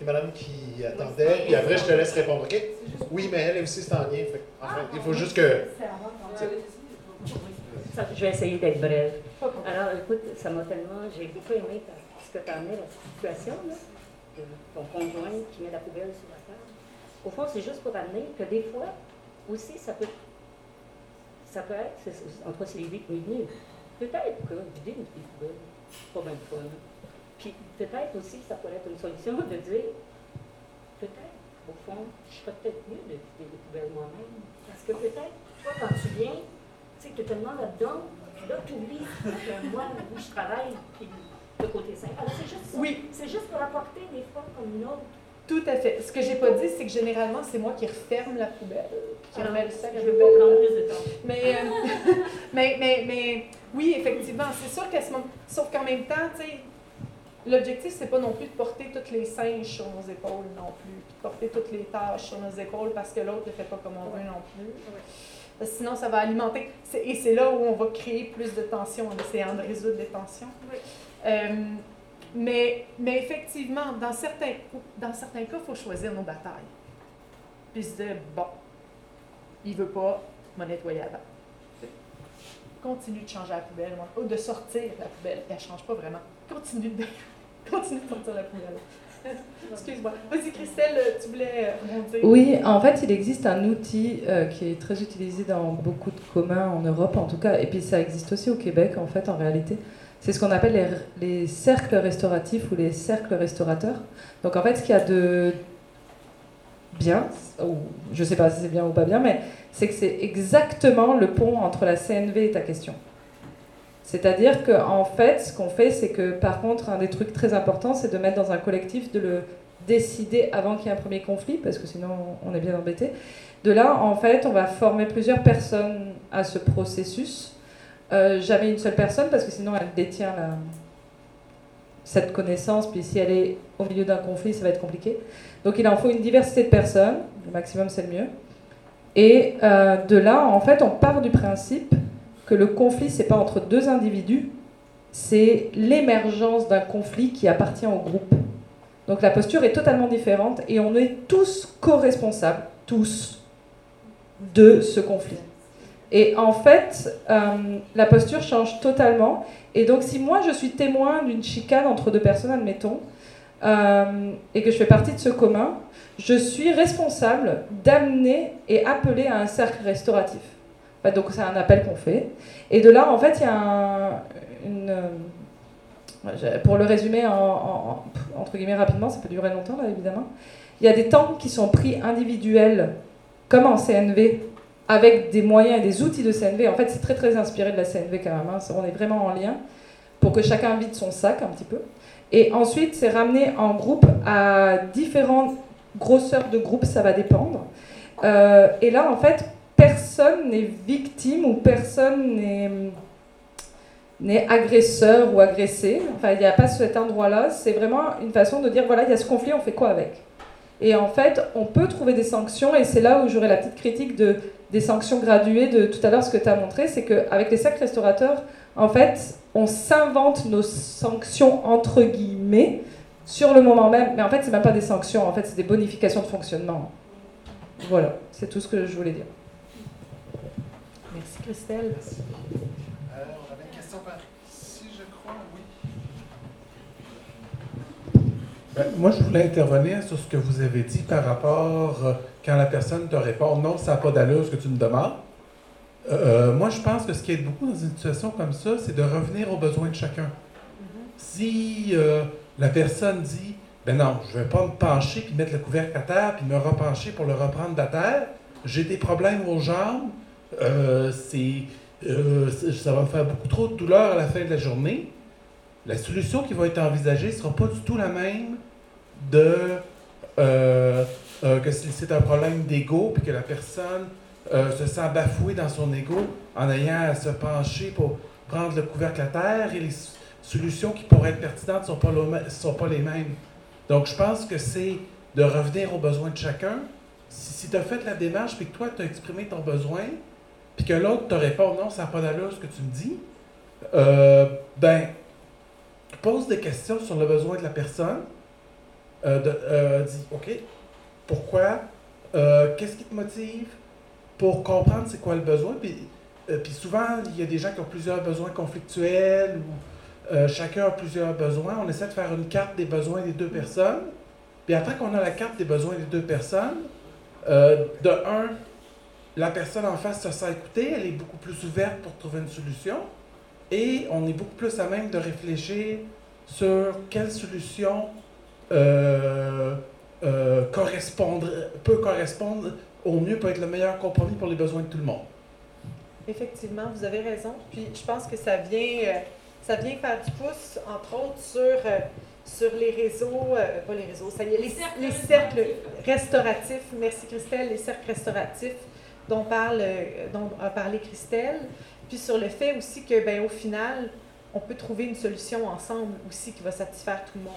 une madame qui attendait, puis après je te laisse répondre, OK? Oui, mais elle aussi c'est en lien. Fait, enfin, il faut juste que. Je vais essayer d'être brève. Alors, écoute, ça m'a tellement. J'ai beaucoup aimé ce que tu as amené, la situation, là, de ton conjoint qui met la poubelle sur la table. Au fond, c'est juste pour amener que des fois, aussi, ça peut, ça peut être, entre ces venus, peut-être que vider une poubelle pas même fun. Puis peut-être aussi, ça pourrait être une solution de dire, peut-être, au fond, je serais peut-être mieux de vider les poubelles moi-même. Parce que peut-être, toi, quand tu viens, tu sais, tu es tellement là-dedans, là, tu oublies que moi, où je travaille, puis le côté simple. Alors, c'est juste ça. Oui. C'est juste pour apporter des fois comme une autre. Tout à fait. Ce que j'ai pas dit, c'est que généralement, c'est moi qui referme la poubelle, qui ah, remet le sac à la poubelle. Mais, euh, mais, mais, mais, oui, effectivement, c'est sûr qu'à ce moment, sauf qu'en même temps, tu sais, l'objectif, c'est pas non plus de porter toutes les singes sur nos épaules non plus, puis de porter toutes les tâches sur nos épaules parce que l'autre ne fait pas comme on veut non plus. sinon, ça va alimenter. Et c'est là où on va créer plus de tension en essayant de résoudre les tensions. Euh, mais, mais effectivement, dans certains, dans certains cas, il faut choisir nos batailles. Puis se dire, bon, il ne veut pas me nettoyer avant. Continue de changer la poubelle, ou de sortir la poubelle. Elle ne change pas vraiment. Continue de, continue de sortir la poubelle. Excuse-moi. Vas-y, Christelle, tu voulais rebondir. Oui, en fait, il existe un outil euh, qui est très utilisé dans beaucoup de communs en Europe, en tout cas, et puis ça existe aussi au Québec, en fait, en réalité. C'est ce qu'on appelle les, cercles restauratifs ou les cercles restaurateurs. Donc en fait, ce qu'il y a de bien, ou je ne sais pas si c'est bien ou pas bien, mais c'est que c'est exactement le pont entre la CNV et ta question. C'est-à-dire qu'en en fait, ce qu'on fait, c'est que par contre, un des trucs très importants, c'est de mettre dans un collectif, de le décider avant qu'il y ait un premier conflit, parce que sinon on est bien embêté. De là, en fait, on va former plusieurs personnes à ce processus euh, jamais une seule personne, parce que sinon elle détient cette connaissance, puis si elle est au milieu d'un conflit, ça va être compliqué. Donc il en faut une diversité de personnes, le maximum c'est le mieux. Et euh, de là, en fait, on part du principe que le conflit, c'est pas entre deux individus, c'est l'émergence d'un conflit qui appartient au groupe. Donc la posture est totalement différente et on est tous co-responsables, tous, de ce conflit. Et en fait, euh, la posture change totalement. Et donc, si moi je suis témoin d'une chicane entre deux personnes, admettons, euh, et que je fais partie de ce commun, je suis responsable d'amener et appeler à un cercle restauratif. donc, c'est un appel qu'on fait. Et de là, en fait, il y a une. Euh, pour le résumer en, entre guillemets rapidement, ça peut durer longtemps là évidemment. Il y a des temps qui sont pris individuels comme en CNV, avec des moyens et des outils de CNV. En fait, c'est très très inspiré de la CNV quand même. Hein. On est vraiment en lien pour que chacun vide son sac un petit peu. Et ensuite, c'est ramené en groupe à différentes grosseurs de groupe, ça va dépendre. Euh, et là, en fait, personne n'est victime ou personne n'est n'est agresseur ou agressé. Enfin, il n'y a pas cet endroit-là. C'est vraiment une façon de dire, voilà, il y a ce conflit, on fait quoi avec? Et en fait, on peut trouver des sanctions, et c'est là où j'aurais la petite critique de, des sanctions graduées de tout à l'heure, ce que tu as montré, c'est qu'avec les sacs restaurateurs, en fait, on s'invente nos sanctions entre guillemets sur le moment même, mais en fait, c'est même pas des sanctions, en fait, c'est des bonifications de fonctionnement. Voilà, c'est tout ce que je voulais dire. Merci Christelle. Moi, je voulais intervenir sur ce que vous avez dit par rapport euh, quand la personne te répond non, ça n'a pas d'allure ce que tu me demandes. Euh, euh, moi, je pense que ce qui aide beaucoup dans une situation comme ça, c'est de revenir aux besoins de chacun. Mm-hmm. Si la personne dit ben non, je ne vais pas me pencher puis mettre le couvercle à terre puis me repencher pour le reprendre de terre, j'ai des problèmes aux jambes, c'est, ça va me faire beaucoup trop de douleur à la fin de la journée. La solution qui va être envisagée ne sera pas du tout la même de euh, euh, que c'est un problème d'ego, puis que la personne euh, se sent bafouée dans son ego en ayant à se pencher pour prendre le couvercle à terre, et les solutions qui pourraient être pertinentes ne sont, pas les mêmes. Donc, je pense que c'est de revenir aux besoins de chacun. Si, tu as fait la démarche, puis que toi, tu as exprimé ton besoin, puis que l'autre te répond non, ça n'a pas d'allure ce que tu me dis, ben, pose des questions sur le besoin de la personne, euh, de, euh, dit OK, pourquoi euh, Qu'est-ce qui te motive Pour comprendre c'est quoi le besoin? Puis, puis souvent, il y a des gens qui ont plusieurs besoins conflictuels ou chacun a plusieurs besoins. On essaie de faire une carte des besoins des deux personnes. Puis après qu'on a la carte des besoins des deux personnes, de un, la personne en face se sent écoutée, elle est beaucoup plus ouverte pour trouver une solution. Et on est beaucoup plus à même de réfléchir sur quelle solution euh, euh, correspondre, peut correspondre au mieux, peut être le meilleur compromis pour les besoins de tout le monde. Effectivement, vous avez raison. Puis je pense que ça vient, euh, ça vient faire du pouce, entre autres, sur, sur les réseaux, pas les réseaux, ça y est, les, les, cercles restauratifs. Merci Christelle, les cercles restauratifs dont, parle, dont a parlé Christelle. Puis sur le fait aussi que, ben, au final, on peut trouver une solution ensemble aussi qui va satisfaire tout le monde.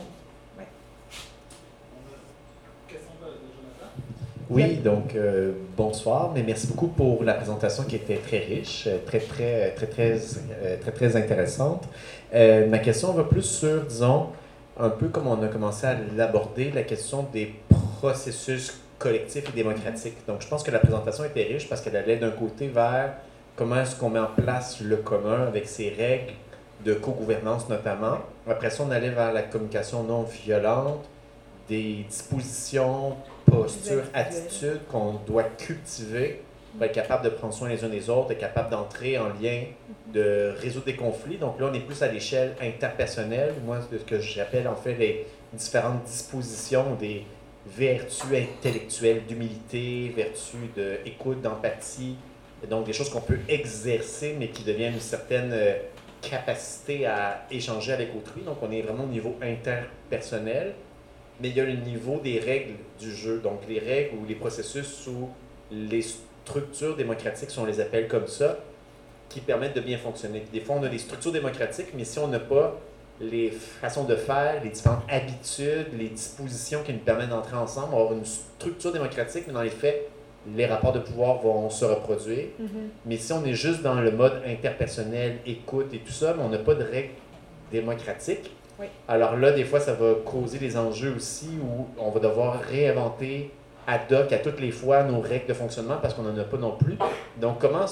Oui, donc euh, bonsoir, mais merci beaucoup pour la présentation qui était très riche, euh, très très très très euh, très très, intéressante. ma question va plus sur, disons, un peu comme on a commencé à l'aborder, la question des processus collectifs et démocratiques. Donc je pense que la présentation était riche parce qu'elle allait d'un côté vers comment est-ce qu'on met en place le commun avec ses règles de co-gouvernance notamment. Après ça, on allait vers la communication non violente, des dispositions posture, attitude qu'on doit cultiver pour être capable de prendre soin les uns des autres, être capable d'entrer en lien, de résoudre des conflits. Donc là, on est plus à l'échelle interpersonnelle, moi, ce que j'appelle en fait les différentes dispositions des vertus intellectuelles d'humilité, vertus d'écoute, d'empathie, donc des choses qu'on peut exercer, mais qui deviennent une certaine euh, capacité à échanger avec autrui. Donc on est vraiment au niveau interpersonnel mais il y a le niveau des règles du jeu. Donc, les règles ou les processus ou les structures démocratiques, si on les appelle comme ça, qui permettent de bien fonctionner. Des fois, on a des structures démocratiques, mais si on n'a pas les façons de faire, les différentes habitudes, les dispositions qui nous permettent d'entrer ensemble, avoir une structure démocratique, mais dans les faits, les rapports de pouvoir vont se reproduire. Mm-hmm. Mais si on est juste dans le mode interpersonnel, écoute et tout ça, mais on n'a pas de règles démocratiques, alors là, des fois, ça va causer des enjeux aussi où on va devoir réinventer ad hoc à toutes les fois nos règles de fonctionnement parce qu'on n'en a pas non plus. Donc, comment,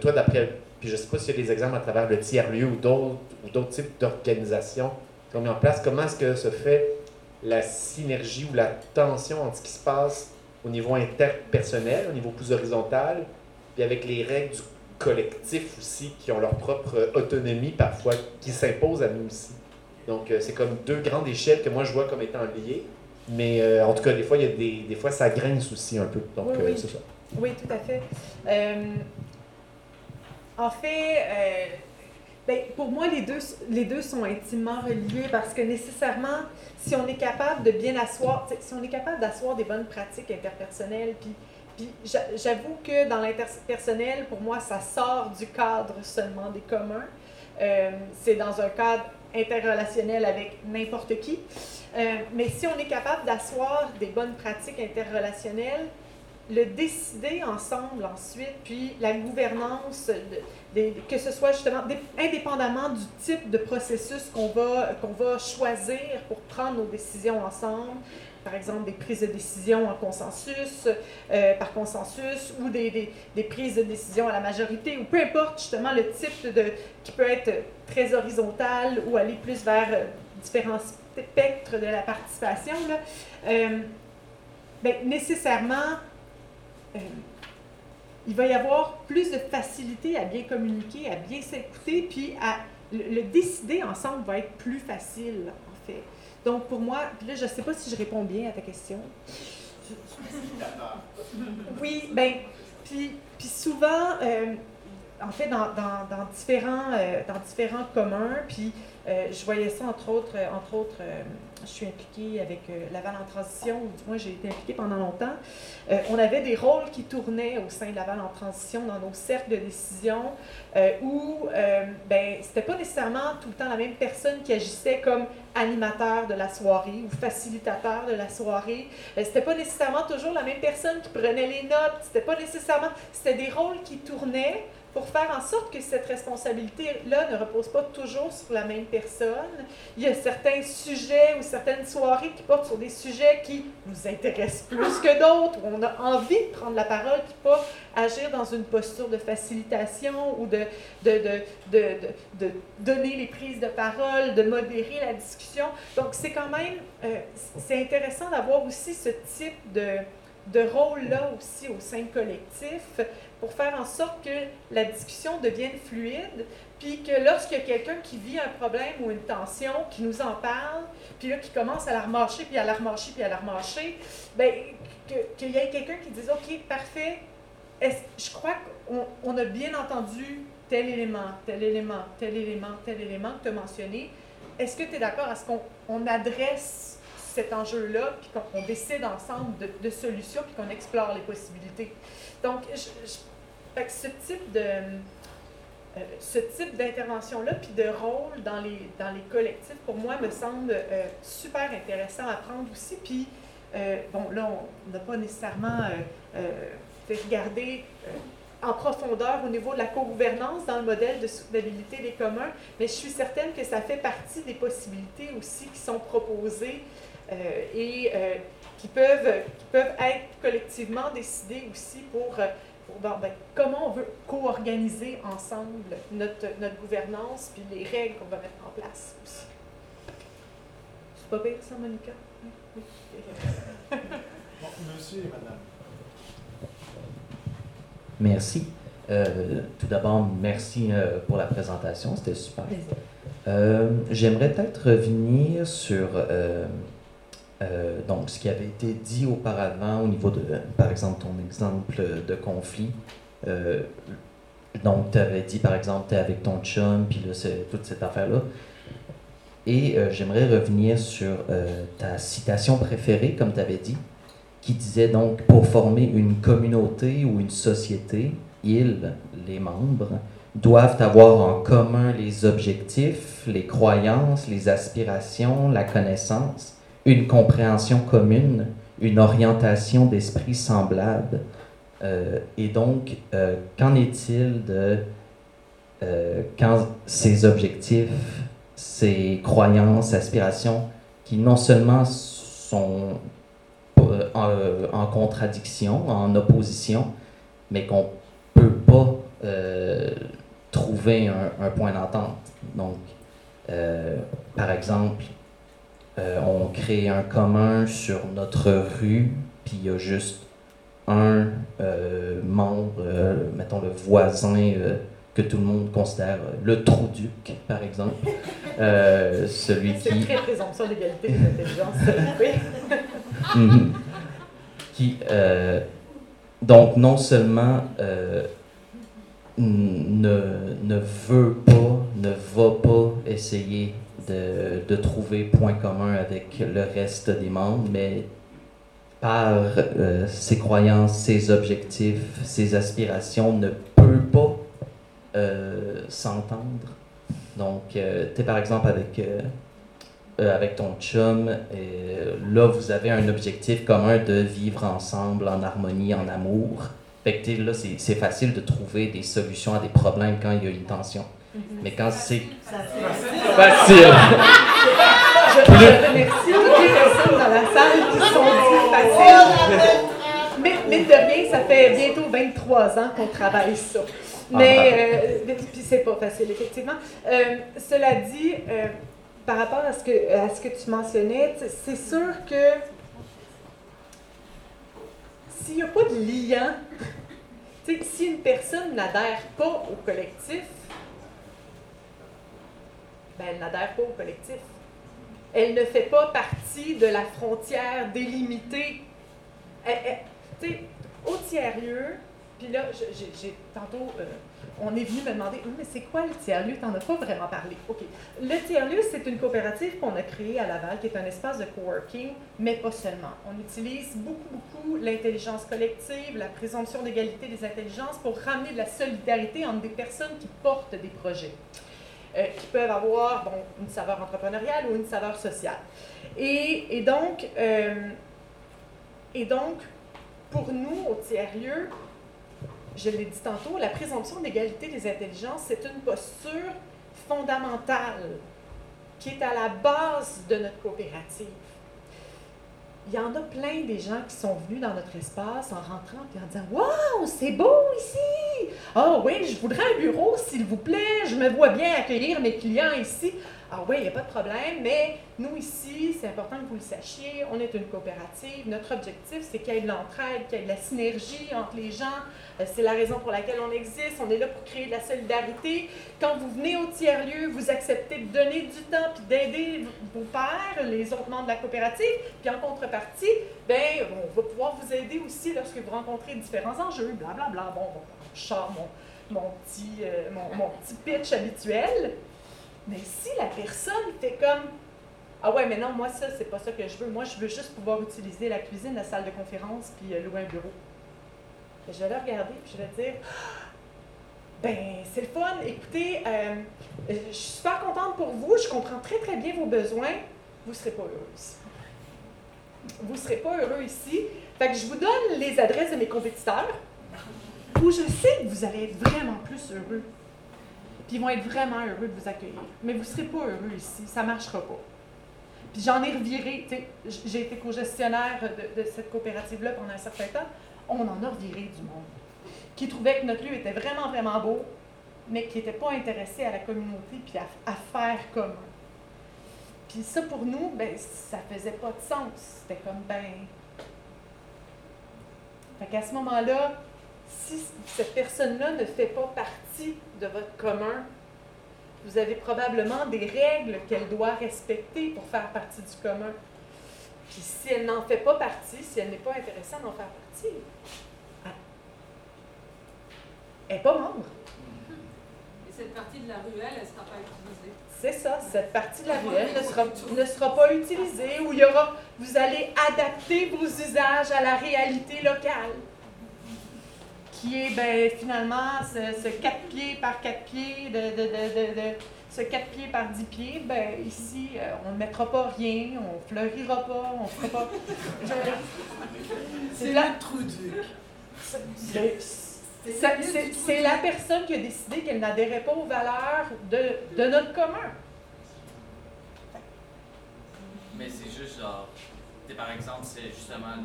toi, d'après, puis je ne sais pas s'il y a des exemples à travers le tiers-lieu ou d'autres types d'organisations qui ont mis en place, comment est-ce que se fait la synergie ou la tension entre ce qui se passe au niveau interpersonnel, au niveau plus horizontal, puis avec les règles du collectif aussi qui ont leur propre autonomie parfois, qui s'imposent à nous aussi? Donc, euh, c'est comme deux grandes échelles que moi je vois comme étant liées. Mais euh, en tout cas, des fois, il y a des, des fois, ça grince aussi un peu. Donc, euh, c'est ça. Oui, tout à fait. Euh, en fait, ben, pour moi, les deux, les deux sont intimement reliés parce que nécessairement, si on est capable de bien asseoir, si on est capable d'asseoir des bonnes pratiques interpersonnelles, puis, puis j'avoue que dans l'interpersonnel, pour moi, ça sort du cadre seulement des communs. C'est dans un cadre interrelationnel avec n'importe qui. Euh, mais si on est capable d'asseoir des bonnes pratiques interrelationnelles, le décider ensemble ensuite, puis la gouvernance, que ce soit justement indépendamment du type de processus qu'on va, qu'on va choisir pour prendre nos décisions ensemble, par exemple des prises de décision en consensus, euh, par consensus, ou des, des, prises de décision à la majorité, ou peu importe justement le type de, qui peut être très horizontal ou aller plus vers euh, différents spectres de la participation, euh, ben, nécessairement, il va y avoir plus de facilité à bien communiquer, à bien s'écouter, puis à le, décider ensemble va être plus facile, en fait. Donc, pour moi, là, je ne sais pas si je réponds bien à ta question. Oui, bien, puis, puis souvent, euh, en fait, dans, dans, dans différents, euh, dans différents communs, puis euh, je voyais ça, entre autres je suis impliquée avec euh, Laval en transition, ou du moins j'ai été impliquée pendant longtemps. Euh, on avait des rôles qui tournaient au sein de Laval en transition dans nos cercles de décision euh, où ben, c'était pas nécessairement tout le temps la même personne qui agissait comme animateur de la soirée ou facilitateur de la soirée. c'était pas nécessairement toujours la même personne qui prenait les notes. C'était pas nécessairement. C'était des rôles qui tournaient pour faire en sorte que cette responsabilité-là ne repose pas toujours sur la même personne. Il y a certains sujets ou certaines soirées qui portent sur des sujets qui nous intéressent plus que d'autres, où on a envie de prendre la parole, puis pas agir dans une posture de facilitation ou de, de, de, de donner les prises de parole, de modérer la discussion. Donc, c'est quand même, euh, c'est intéressant d'avoir aussi ce type de, de rôle-là aussi au sein collectif pour faire en sorte que la discussion devienne fluide, puis que lorsqu'il y a quelqu'un qui vit un problème ou une tension, qui nous en parle, puis là, qui commence à la remarcher, puis à la remarcher, puis à la remarcher, bien, qu'il y ait quelqu'un qui dise, OK, parfait, je crois qu'on a bien entendu tel élément, tel élément, tel élément, tel élément que tu as mentionné. Est-ce que tu es d'accord à ce qu'on adresse cet enjeu-là, puis qu'on décide ensemble de, de solutions, puis qu'on explore les possibilités? Donc, je fait que ce type de euh, ce type d'intervention-là, puis de rôle dans les, dans les collectifs, pour moi, me semble euh, super intéressant à prendre aussi. Puis, euh, bon, là, on n'a pas nécessairement fait regarder en profondeur au niveau de la co-gouvernance dans le modèle de soutenabilité des communs, mais je suis certaine que ça fait partie des possibilités aussi qui sont proposées et qui, peuvent, qui peuvent être collectivement décidées aussi pour ben, comment on veut co-organiser ensemble notre, notre gouvernance puis les règles qu'on va mettre en place aussi. C'est pas pire ça, Monica? Oui. bon, monsieur et madame. Merci. Euh, tout d'abord, merci euh, pour la présentation, c'était super. Euh, j'aimerais peut-être revenir sur euh, donc, ce qui avait été dit auparavant au niveau de, par exemple, ton exemple de conflit. Euh, donc, tu avais dit, par exemple, tu es avec ton chum, puis là, c'est toute cette affaire-là. Et euh, j'aimerais revenir sur ta citation préférée, comme tu avais dit, qui disait donc, pour former une communauté ou une société, ils, les membres, doivent avoir en commun les objectifs, les croyances, les aspirations, la connaissance, une compréhension commune, une orientation d'esprit semblable. Euh, et donc, euh, qu'en est-il de euh, quand ces objectifs, ces croyances, aspirations, qui non seulement sont en, contradiction, en opposition, mais qu'on ne peut pas trouver un, un point d'entente. Donc, par exemple, euh, on crée un commun sur notre rue, puis il y a juste un euh, membre, euh, mettons le voisin que tout le monde considère le trou-duc, par exemple. celui qui. C'est très présomption d'égalité d'intelligence, oui. Mhm. Qui. donc, non seulement ne, ne veut pas, ne va pas essayer de, de trouver point commun avec le reste des membres, mais par euh, ses croyances, ses objectifs, ses aspirations, ne peut pas euh, s'entendre. Donc, euh, tu es par exemple avec, euh, avec ton chum, là, vous avez un objectif commun de vivre ensemble en harmonie, en amour. Fait que là, c'est facile de trouver des solutions à des problèmes quand il y a une tension. Mais quand c'est facile, Je, je remercie toutes les personnes dans la salle qui se sont dit facile. Mais, de rien, ça fait bientôt 23 ans qu'on travaille ça. Mais, euh, puis c'est pas facile, effectivement. Euh, cela dit, euh, par rapport à ce, que, à ce que tu mentionnais, c'est sûr que s'il n'y a pas de lien, si une personne n'adhère pas au collectif, elle n'adhère pas au collectif. Elle ne fait pas partie de la frontière délimitée. Tu sais, au tiers-lieu, puis là, j'ai tantôt, euh, on est venu me demander, Hum, mais c'est quoi le tiers-lieu? Tu n'en as pas vraiment parlé. OK. Le tiers-lieu, c'est une coopérative qu'on a créée à Laval, qui est un espace de coworking, mais pas seulement. On utilise beaucoup, beaucoup l'intelligence collective, la présomption d'égalité des intelligences pour ramener de la solidarité entre des personnes qui portent des projets. Euh, qui peuvent avoir une saveur entrepreneuriale ou une saveur sociale. Et, et donc, euh, et donc, pour nous, au tiers-lieu, je l'ai dit tantôt, la présomption d'égalité des intelligences, c'est une posture fondamentale qui est à la base de notre coopérative. Il y en a plein des gens qui sont venus dans notre espace en rentrant et en disant Waouh, c'est beau ici! Ah oui, je voudrais un bureau, s'il vous plaît. Je me vois bien accueillir mes clients ici. Ah oui, il n'y a pas de problème, mais nous ici, c'est important que vous le sachiez, on est une coopérative. Notre objectif, c'est qu'il y ait de l'entraide, qu'il y ait de la synergie entre les gens. Euh, C'est la raison pour laquelle on existe. On est là pour créer de la solidarité. Quand vous venez au tiers-lieu, vous acceptez de donner du temps puis d'aider vos pairs, les autres membres de la coopérative. Puis en contrepartie, ben, on va pouvoir vous aider aussi lorsque vous rencontrez différents enjeux, blablabla. Bon, bon, je sors mon, mon, petit, euh, mon, mon petit pitch habituel. Mais si la personne fait comme Ah ouais, mais non, moi, ça, c'est pas ça que je veux. Moi, je veux juste pouvoir utiliser la cuisine, la salle de conférence, puis euh, louer un bureau. Je vais le regarder, puis je vais dire Ben, c'est le fun. Écoutez, euh, je suis super contente pour vous. Je comprends très, très bien vos besoins. Vous ne serez pas heureux ici. Vous ne serez pas heureux ici. Fait que je vous donne les adresses de mes compétiteurs où je sais que vous allez être vraiment plus heureux. Ils vont être vraiment heureux de vous accueillir. Mais vous ne serez pas heureux ici. Ça ne marchera pas. Puis j'en ai reviré. J'ai été co-gestionnaire de, de cette coopérative-là pendant un certain temps. On en a reviré du monde qui trouvait que notre lieu était vraiment, vraiment beau, mais qui n'était pas intéressé à la communauté puis à, à faire commun. Puis ça, pour nous, ben, ça faisait pas de sens. C'était comme, ben... Fait qu'à ce moment-là, si cette personne-là ne fait pas partie de votre commun, vous avez probablement des règles qu'elle doit respecter pour faire partie du commun. Puis si elle n'en fait pas partie, si elle n'est pas intéressée à en faire partie, elle n'est pas membre. Et cette partie de la ruelle, elle ne sera pas utilisée. C'est ça, cette partie de la ruelle ne sera, ne sera pas utilisée, où il y aura, vous allez adapter vos usages à la réalité locale, qui est ben, finalement ce, ce 4 pieds par 4 pieds, de, de, de, de, de- ce 4 pieds par 10 pieds, ben, ici, euh, on ne mettra pas rien, on ne fleurira pas, on ne fera pas... C'est la- c'est- c'est- c'est- C'est la personne qui a décidé qu'elle n'adhérait pas aux valeurs de, de notre commun. Mais c'est juste genre, par exemple, c'est justement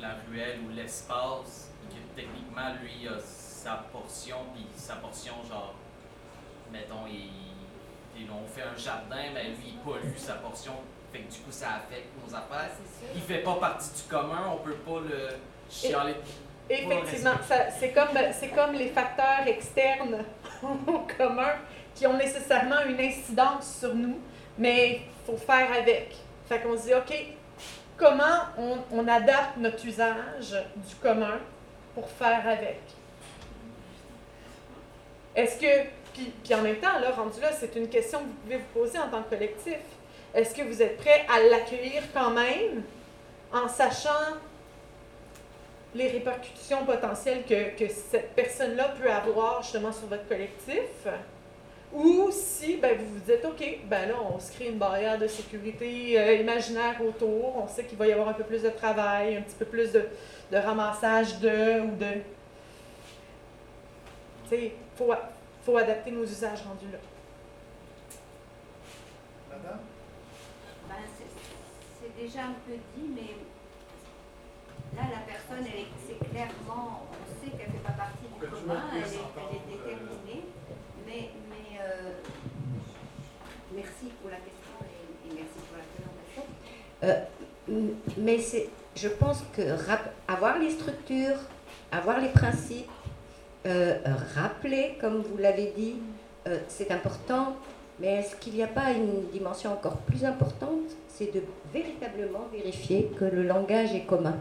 la ruelle ou l'espace, que techniquement, lui, a sa portion, puis sa portion, genre, mettons, il, il- on fait un jardin, mais lui, il pollue sa portion, fait que du coup, ça affecte nos affaires. Il fait pas partie du commun, on peut pas le chialer. Effectivement, c'est comme, c'est comme les facteurs externes au commun qui ont nécessairement une incidence sur nous, mais il faut faire avec. Fait qu'on se dit, OK, comment on, adapte notre usage du commun pour faire avec. Est-ce que, puis, puis en même temps, là, rendu là, c'est une question que vous pouvez vous poser en tant que collectif. Est-ce que vous êtes prêt à l'accueillir quand même en sachant les répercussions potentielles que, que cette personne-là peut avoir justement sur votre collectif? Ou si ben, vous vous dites, OK, ben là, on se crée une barrière de sécurité euh, imaginaire autour, on sait qu'il va y avoir un peu plus de travail, un petit peu plus de, de ramassage de ou de. Tu sais, il faut, faut adapter nos usages rendus là. Madame? Ben, c'est déjà un peu dit, mais là, la personne, elle est, c'est clairement, on sait qu'elle ne fait pas partie du commun, elle est, elle est déterminée, mais, mais euh, merci pour la question et, et merci pour la présentation. Euh, mais c'est, je pense que avoir les structures, avoir les principes, euh, rappeler, comme vous l'avez dit, euh, c'est important, mais est-ce qu'il n'y a pas une dimension encore plus importante? C'est de véritablement vérifier que le langage est commun.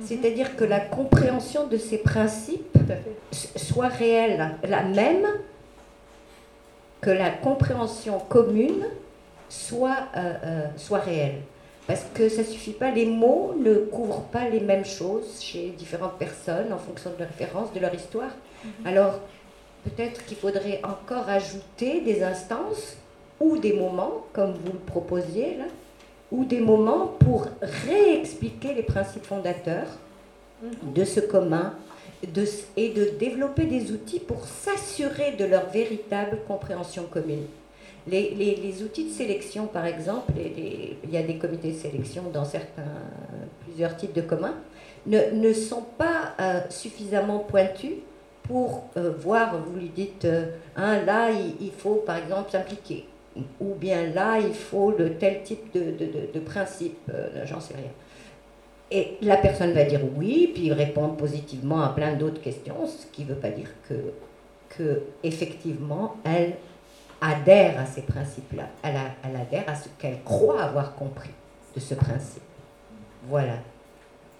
C'est-à-dire que la compréhension de ces principes soit réelle, la même que la compréhension commune soit, euh, soit réelle. Parce que ça ne suffit pas, les mots ne couvrent pas les mêmes choses chez différentes personnes en fonction de leur référence, de leur histoire. Alors, peut-être qu'il faudrait encore ajouter des instances ou des moments, comme vous le proposiez là, ou des moments pour réexpliquer les principes fondateurs de ce commun de, et de développer des outils pour s'assurer de leur véritable compréhension commune. Les, les- outils de sélection, par exemple, il y a des comités de sélection dans certains, plusieurs types de communs, ne, ne sont pas euh, suffisamment pointus pour euh, voir, vous lui dites, euh, Hein, là, il, il faut par exemple s'impliquer, ou bien là, il faut le tel type de, de, de- de principe, euh, j'en sais rien. Et la personne va dire oui, puis répondre positivement à plein d'autres questions, ce qui ne veut pas dire que, que effectivement, elle adhère à ces principes-là. Elle, adhère à ce qu'elle croit avoir compris de ce principe. Voilà.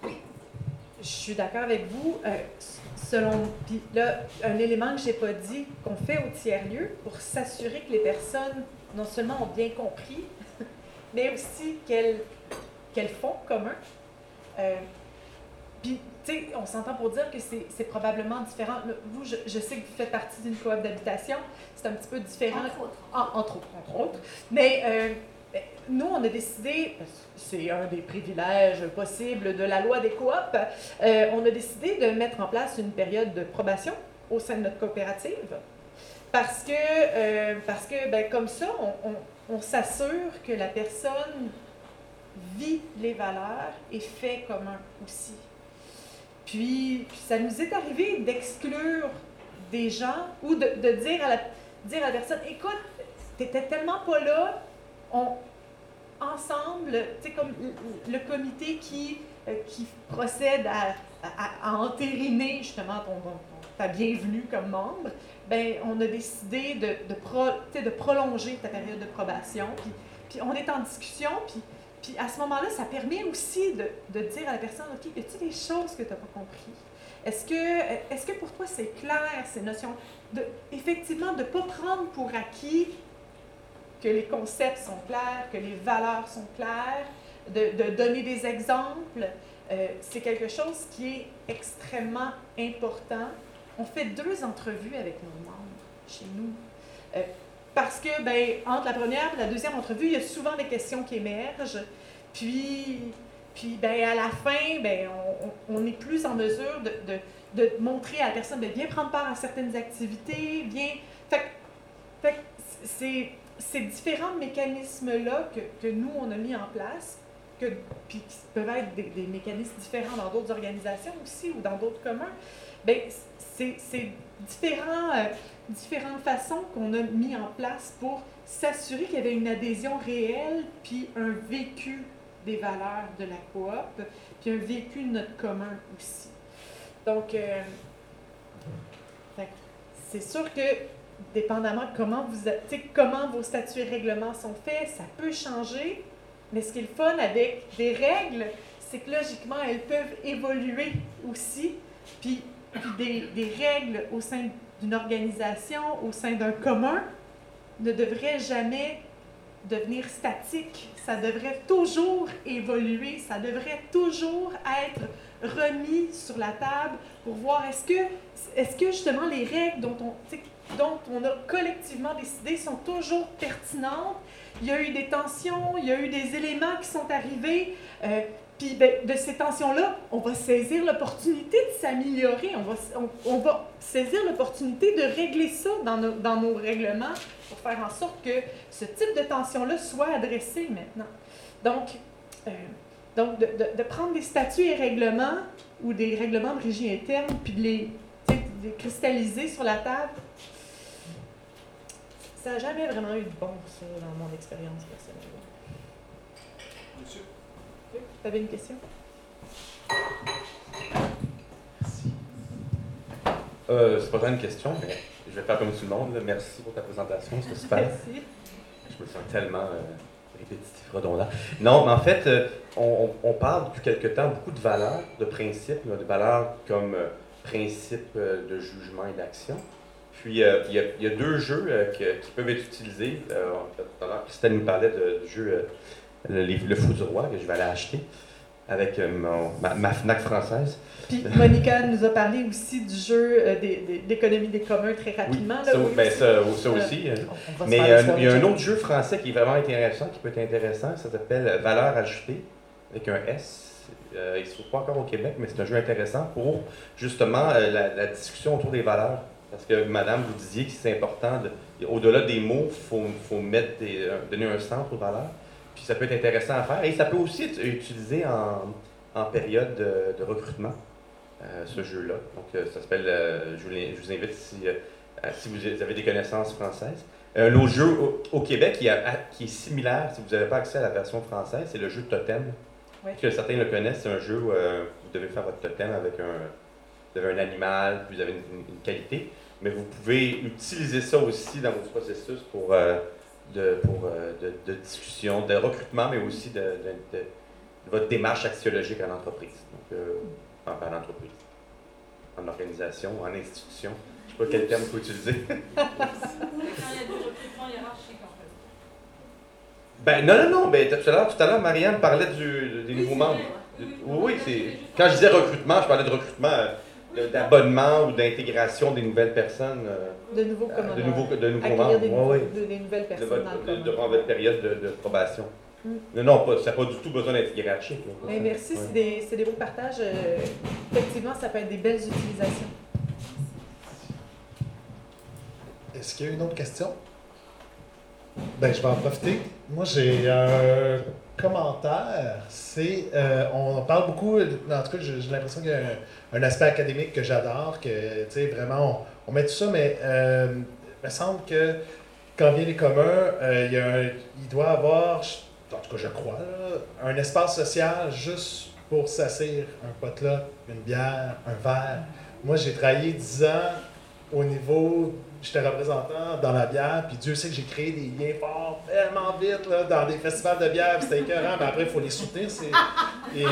Je suis d'accord avec vous. euh, selon, puis là, un élément que j'ai pas dit qu'on fait au tiers-lieu pour s'assurer que les personnes, non seulement ont bien compris, mais aussi qu'elles qu'elles font commun. Euh, puis, tu sais, on s'entend pour dire que c'est probablement différent. Vous, je, je sais que vous faites partie d'une coop d'habitation. C'est un petit peu différent. Entre autres. En- entre autres, entre autres. Mais euh, ben, nous, on a décidé, c'est un des privilèges possibles de la loi des coops, euh, on a décidé de mettre en place une période de probation au sein de notre coopérative. Parce que, euh, parce que ben, comme ça, on, on- on s'assure que la personne vit les valeurs et fait commun aussi. Puis, ça nous est arrivé d'exclure des gens ou de, de dire, à la, dire à la personne, écoute, t'étais tellement pas là, on, ensemble, tu sais, comme le, comité qui, euh, qui procède à, à- entériner justement ton, ta bienvenue comme membre, ben on a décidé de, de, pro- de prolonger ta période de probation. Puis, puis on est en discussion, puis, puis à ce moment-là, ça permet aussi de, de dire à la personne, OK, y a-t-il des choses que tu n'as pas compris? Est-ce que, est que pour toi c'est clair, ces notions? De, effectivement, de ne pas prendre pour acquis que les concepts sont clairs, que les valeurs sont claires, de, de donner des exemples. Euh, c'est quelque chose qui est extrêmement important. On fait deux entrevues avec nos membres chez nous. Euh, parce que, ben, entre la première et la deuxième entrevue, il y a souvent des questions qui émergent. Puis, puis ben, à la fin, ben, on, on- est plus en mesure de, de- de montrer à la personne de bien prendre part à certaines activités, bien. Fait, fait c'est ces différents mécanismes-là que, que nous, on a mis en place, que, puis qui peuvent être des, des mécanismes différents dans d'autres organisations aussi ou dans d'autres communs, ben, c'est différents, euh, différentes façons qu'on a mis en place pour s'assurer qu'il y avait une adhésion réelle, puis un vécu des valeurs de la coop, puis un vécu de notre commun aussi. Donc, euh, c'est sûr que dépendamment de comment, vous, comment vos statuts et règlements sont faits, ça peut changer, mais ce qui est le fun avec des règles, c'est que logiquement, elles peuvent évoluer aussi puis des, règles au sein d'une organisation, au sein d'un commun, ne devraient jamais devenir statiques. Ça devrait toujours évoluer, ça devrait toujours être remis sur la table pour voir est-ce que, est que justement les règles dont on, dont on a collectivement décidé sont toujours pertinentes. Il y a eu des tensions, il y a eu des éléments qui sont arrivés. euh, puis ben, de ces tensions-là, on va saisir l'opportunité de s'améliorer. On va, saisir l'opportunité de régler ça dans nos, règlements pour faire en sorte que ce type de tension-là soit adressé maintenant. Donc, euh, de, prendre des statuts et règlements ou des règlements de régie interne, puis de les, de cristalliser sur la table, ça n'a jamais vraiment eu de bon, ça, dans mon expérience personnelle. Vous avez une question? Euh, c'est pas vraiment une question, mais je vais faire comme tout le monde. là. Merci pour ta présentation, c'était super. Merci. Je me sens tellement euh, répétitif, redondant. Non, mais en fait, euh, on, parle depuis quelque temps beaucoup de valeurs, de principes, de valeurs comme euh, principe de jugement et d'action. Puis, euh, il y, a- il y a deux jeux euh, que- qui peuvent être utilisés. Euh, en fait, tout à l'heure, Christelle nous parlait de- du jeu le, livre Le Fou du Roi, que je vais aller acheter avec euh, mon- ma, ma FNAC française. Puis Monica nous a parlé aussi du jeu euh, des- des- d'économie des communs très rapidement. là, Ça, oui, ben, aussi. ça, ça Euh, aussi. euh. on- on va se Mais euh, il y a un autre jeu français qui est vraiment intéressant, qui peut être intéressant. Ça s'appelle Valeur ajoutée, avec un S. Euh, il ne se trouve pas encore au Québec, mais c'est un jeu intéressant pour justement euh, la, la discussion autour des valeurs. Parce que, madame, vous disiez que c'est important, de- au-delà des mots, il faut, faut mettre des, euh, donner un centre aux valeurs. Puis ça peut être intéressant à faire. Et ça peut aussi être utilisé en, en période de, de recrutement, euh, ce jeu-là. Donc, euh, ça s'appelle, euh, je, vous, l'in- je vous invite si, si vous avez des connaissances françaises. Un autre jeu au, au Québec qui, a- qui est similaire, si vous n'avez pas accès à la version française, c'est le jeu Totem. Oui. Que certains le connaissent, c'est un jeu où vous devez faire votre totem avec un, vous avez un animal, puis vous avez une, qualité. Mais vous pouvez utiliser ça aussi dans vos processus pour, euh, de, pour, euh, de, de discussion, de recrutement, mais aussi de, votre démarche axiologique en entreprise. Donc, euh, enfin, en entreprise, en organisation, en institution. Je ne sais pas quel terme il faut utiliser. Quand il y a du recrutement hiérarchique, en fait. Ben non, non, non, ben, tout à l'heure, tout à l'heure, Marianne parlait du, des nouveaux membres. Oui, oui, c'est. Quand je disais recrutement, je parlais de recrutement euh, d'abonnement ou d'intégration des nouvelles personnes. euh, De nouveaux euh, commandants. de nouveaux, de nouveaux Accueillir membres. des, Ouais, nouveaux- ouais. de- des nouvelles De, personnes votre, de, commun. durant votre période de, de probation. Mm. Non, non, pas, ça n'a pas du tout besoin d'être hiérarchique. Ben, merci, Ouais. c'est des, c'est des beaux partages. euh, effectivement, ça peut être des belles utilisations. Est-ce qu'il y a une autre question? Ben, je vais en profiter. Moi, j'ai un commentaire. C'est, euh, on parle beaucoup, en tout cas, j'ai j'ai l'impression qu'il y a un, un aspect académique que j'adore, que, tu sais, vraiment, on, met tout ça, mais euh, il me semble que quand vient les communs, euh, il, y a un- il doit avoir, en tout cas, je crois, un espace social juste pour s'asseoir, un potluck, une bière, un verre. Moi, j'ai travaillé 10 ans au niveau, j'étais représentant dans la bière, puis Dieu sait que j'ai créé des liens forts tellement vite là, dans des festivals de bière, c'était écœurant, mais après, il faut les soutenir. c'est- et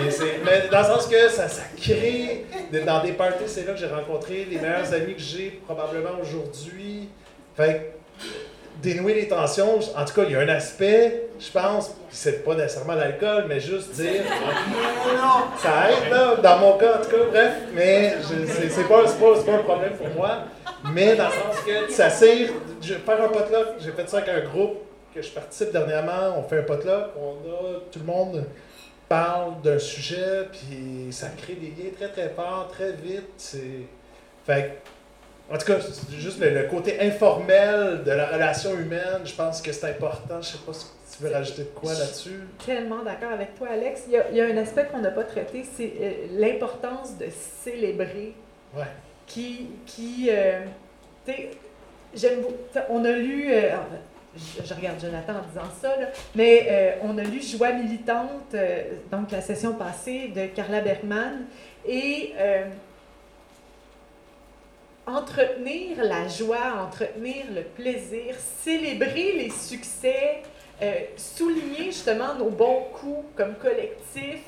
mais dans le sens que ça, ça crée, dans des parties, c'est là que j'ai rencontré les meilleurs amis que j'ai probablement aujourd'hui. Fait que, dénouer les tensions, en tout cas, il y a un aspect, je pense, c'est pas nécessairement l'alcool, mais juste dire, ça aide, là, dans mon cas, en tout cas, bref, mais c'est c'est pas, c'est pas, c'est pas un problème pour moi, mais dans le sens que ça sert, je vais faire un potluck, j'ai fait ça avec un groupe que je participe dernièrement, on fait un potluck, on a, tout le monde parle d'un sujet, puis ça crée des liens très très forts, très vite, c'est... Fait en tout cas, c'est juste le, le côté informel de la relation humaine, je pense que c'est important. Je sais pas si tu veux rajouter de quoi là-dessus. Tellement d'accord avec toi, Alex. Il y a, il y a un aspect qu'on n'a pas traité, c'est euh, l'importance de célébrer. Ouais. Qui, qui euh, tu sais, j'aime On a lu, euh, je, regarde Jonathan en disant ça, là, mais euh, on a lu Joie militante, euh, donc la session passée de Carla Bergman, et entretenir la joie, entretenir le plaisir, célébrer les succès, souligner justement nos bons coups comme collectif.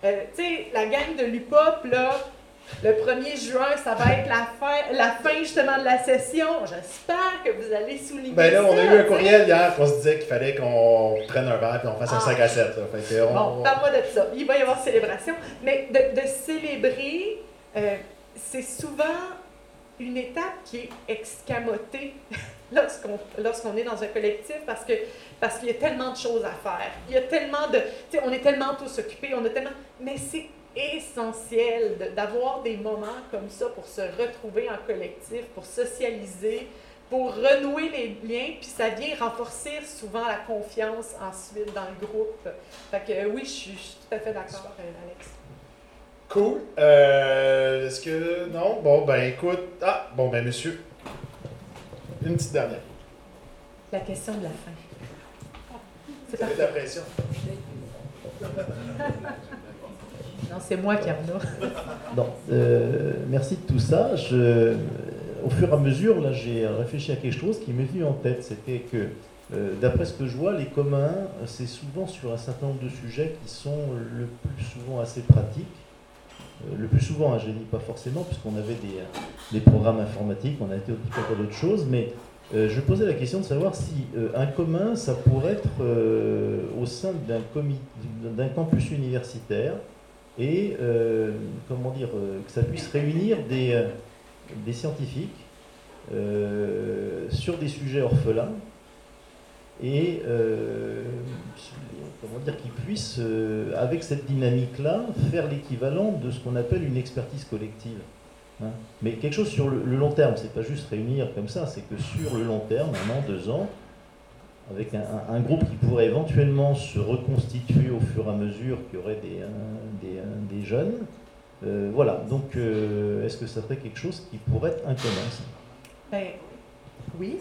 Tu sais, la gang de l'UPOP, là, le 1er juin, ça va être la fin, la fin justement de la session. J'espère que vous allez souligner Ben là, on a eu un courriel hier qu'on se disait qu'il fallait qu'on prenne un verre et qu'on fasse un Ah. 5 à 7. là. Fait que on- Bon, parle-moi de ça. Il va y avoir célébration. Mais de, de célébrer, euh, c'est souvent une étape qui est escamotée lorsqu'on lorsqu'on est dans un collectif parce que parce qu'il y a tellement de choses à faire. Il y a tellement de... On est tellement tous occupés, on a tellement... Mais c'est essentiel d'avoir des moments comme ça pour se retrouver en collectif, pour socialiser, pour renouer les liens, puis ça vient renforcer souvent la confiance ensuite dans le groupe. Fait que oui, je suis, je suis tout à fait d'accord, euh, Alex. Cool. Euh, Est-ce que. Non? Bon, ben écoute. Ah, bon, ben monsieur. Une petite dernière. La question de la fin. De la pression. Non, c'est moi qui en a. Non, euh, merci de tout ça. Je, au fur et à mesure, là, j'ai réfléchi à quelque chose qui m'est venu en tête. C'était que, euh, d'après ce que je vois, les communs, c'est souvent sur un certain nombre de sujets qui sont le plus souvent assez pratiques. Euh, le plus souvent, hein, je ne dis pas forcément, puisqu'on avait des, euh, programmes informatiques, on a été tout tas d'autres choses, mais euh, je posais la question de savoir si euh, un commun, ça pourrait être euh, au sein d'un d'un campus universitaire et euh, comment dire euh, que ça puisse réunir des, euh, des scientifiques sur des sujets orphelins et comment dire qu'ils puissent avec cette dynamique là faire l'équivalent de ce qu'on appelle une expertise collective hein. mais quelque chose sur le, le long terme c'est pas juste réunir comme ça c'est que sur le long terme un an deux ans avec un, groupe qui pourrait éventuellement se reconstituer au fur et à mesure qu'il y aurait des, euh, euh, des jeunes. Euh, voilà, donc est-ce que ça serait quelque chose qui pourrait être un commun Ben, oui.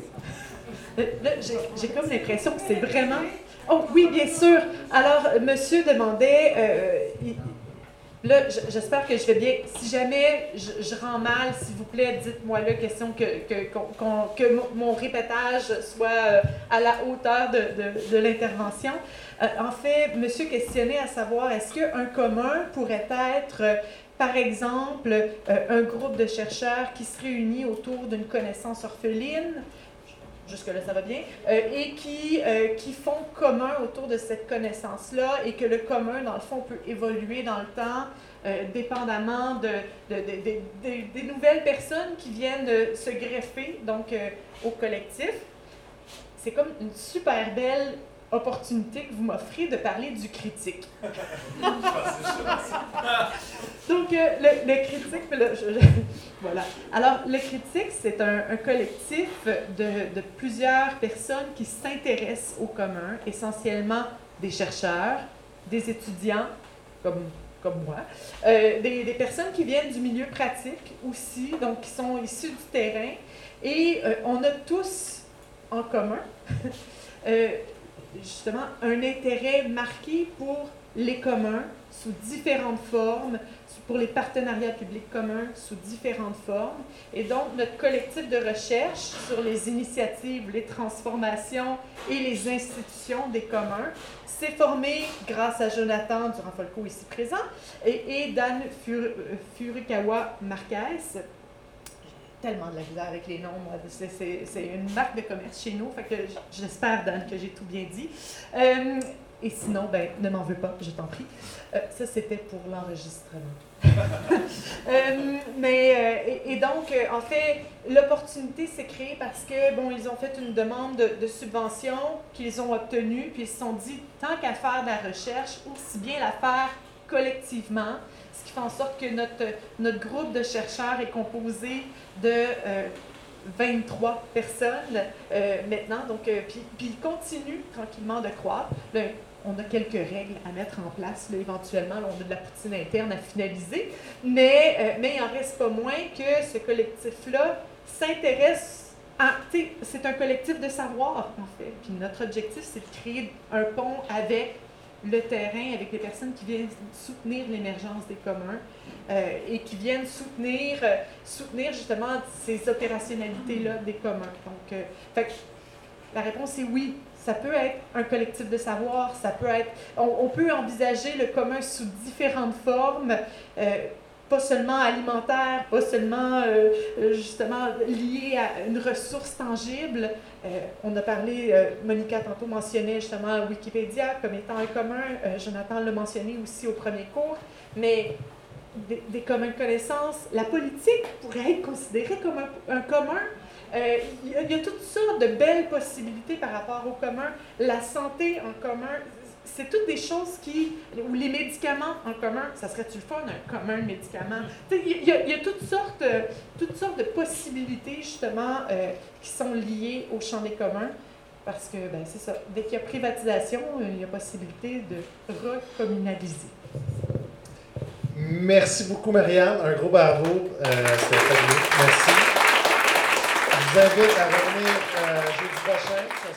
J'ai comme l'impression que c'est vraiment. Oh, oui, bien sûr. Alors, monsieur demandait. Là, j'espère que je vais bien. Si jamais je, rends mal, s'il vous plaît, dites-moi là, question que, que, que mon, répétage soit euh, à la hauteur de, de- l'intervention. Euh, en fait, monsieur questionnait à savoir est-ce qu'un commun pourrait être, euh, par exemple, un groupe de chercheurs qui se réunit autour d'une connaissance orpheline? Jusque-là ça va bien, euh, et qui, euh, qui font commun autour de cette connaissance-là et que le commun, dans le fond, peut évoluer dans le temps, euh, dépendamment de, de- de- de- de- des nouvelles personnes qui viennent se greffer donc, au collectif. C'est comme une super belle opportunité que vous m'offrez de parler du critique. Donc, euh, le, le critique, je- je- voilà. Alors, le critique, c'est un, un collectif de, de plusieurs personnes qui s'intéressent au commun, essentiellement des chercheurs, des étudiants, comme, comme moi, euh, des, des personnes qui viennent du milieu pratique aussi, donc qui sont issus du terrain. Et euh, on a tous en commun, euh, justement, un intérêt marqué pour les communs sous différentes formes, pour les partenariats publics communs sous différentes formes. Et donc, notre collectif de recherche sur les initiatives, les transformations et les institutions des communs s'est formé grâce à Jonathan Durand-Folco, ici présent, et, et Dan euh, Furukawa Marquez. Tellement de la misère avec les noms. C'est- une marque de commerce chez nous, fait j'espère, Dan, que j'ai tout bien dit. Euh, et sinon, ben, ne m'en veux pas, je t'en prie. Euh, ça, c'était pour l'enregistrement. Euh, mais, et, donc, en fait, l'opportunité s'est créée parce que, bon, ils ont fait une demande de, de subvention qu'ils ont obtenue, puis ils se sont dit, tant qu'à faire de la recherche, aussi bien la faire collectivement, fait en sorte que notre, notre groupe de chercheurs est composé de euh, 23 personnes euh, maintenant, donc, euh, puis, il continue tranquillement de croître. On a quelques règles à mettre en place, éventuellement. On a de la poutine interne à finaliser. Mais, euh, mais il n'en reste pas moins que ce collectif-là s'intéresse à. C'est un collectif de savoir, en fait. Puis notre objectif, c'est de créer un pont avec le terrain, avec les personnes qui viennent soutenir l'émergence des communs euh, et qui viennent soutenir, euh, soutenir justement ces opérationnalités-là des communs. Donc, euh, la réponse est oui. Ça peut être un collectif de savoir, ça peut être. On, on peut envisager le commun sous différentes formes. Euh, pas seulement alimentaire, pas seulement euh, euh, justement lié à une ressource tangible. Euh, on a parlé, Monica tantôt mentionnait justement Wikipédia comme étant un commun, Jonathan l'a mentionné aussi au premier cours, mais des, des communs connaissances, la politique pourrait être considérée comme un, un commun. Il y, y, a toutes sortes de belles possibilités par rapport au commun. La santé en commun, c'est toutes des choses qui. ou les médicaments en commun, ça serait-tu le fun, un commun médicament? Il y, a, toutes, sortes, toutes sortes de possibilités, justement, euh, qui sont liées au champ des communs. Parce que, ben, c'est ça. Dès qu'il y a privatisation, il y a possibilité de recommunaliser. Merci beaucoup, Marianne. Un gros bravo. Euh, C'était Merci. Je vous invite à revenir euh, jeudi prochain.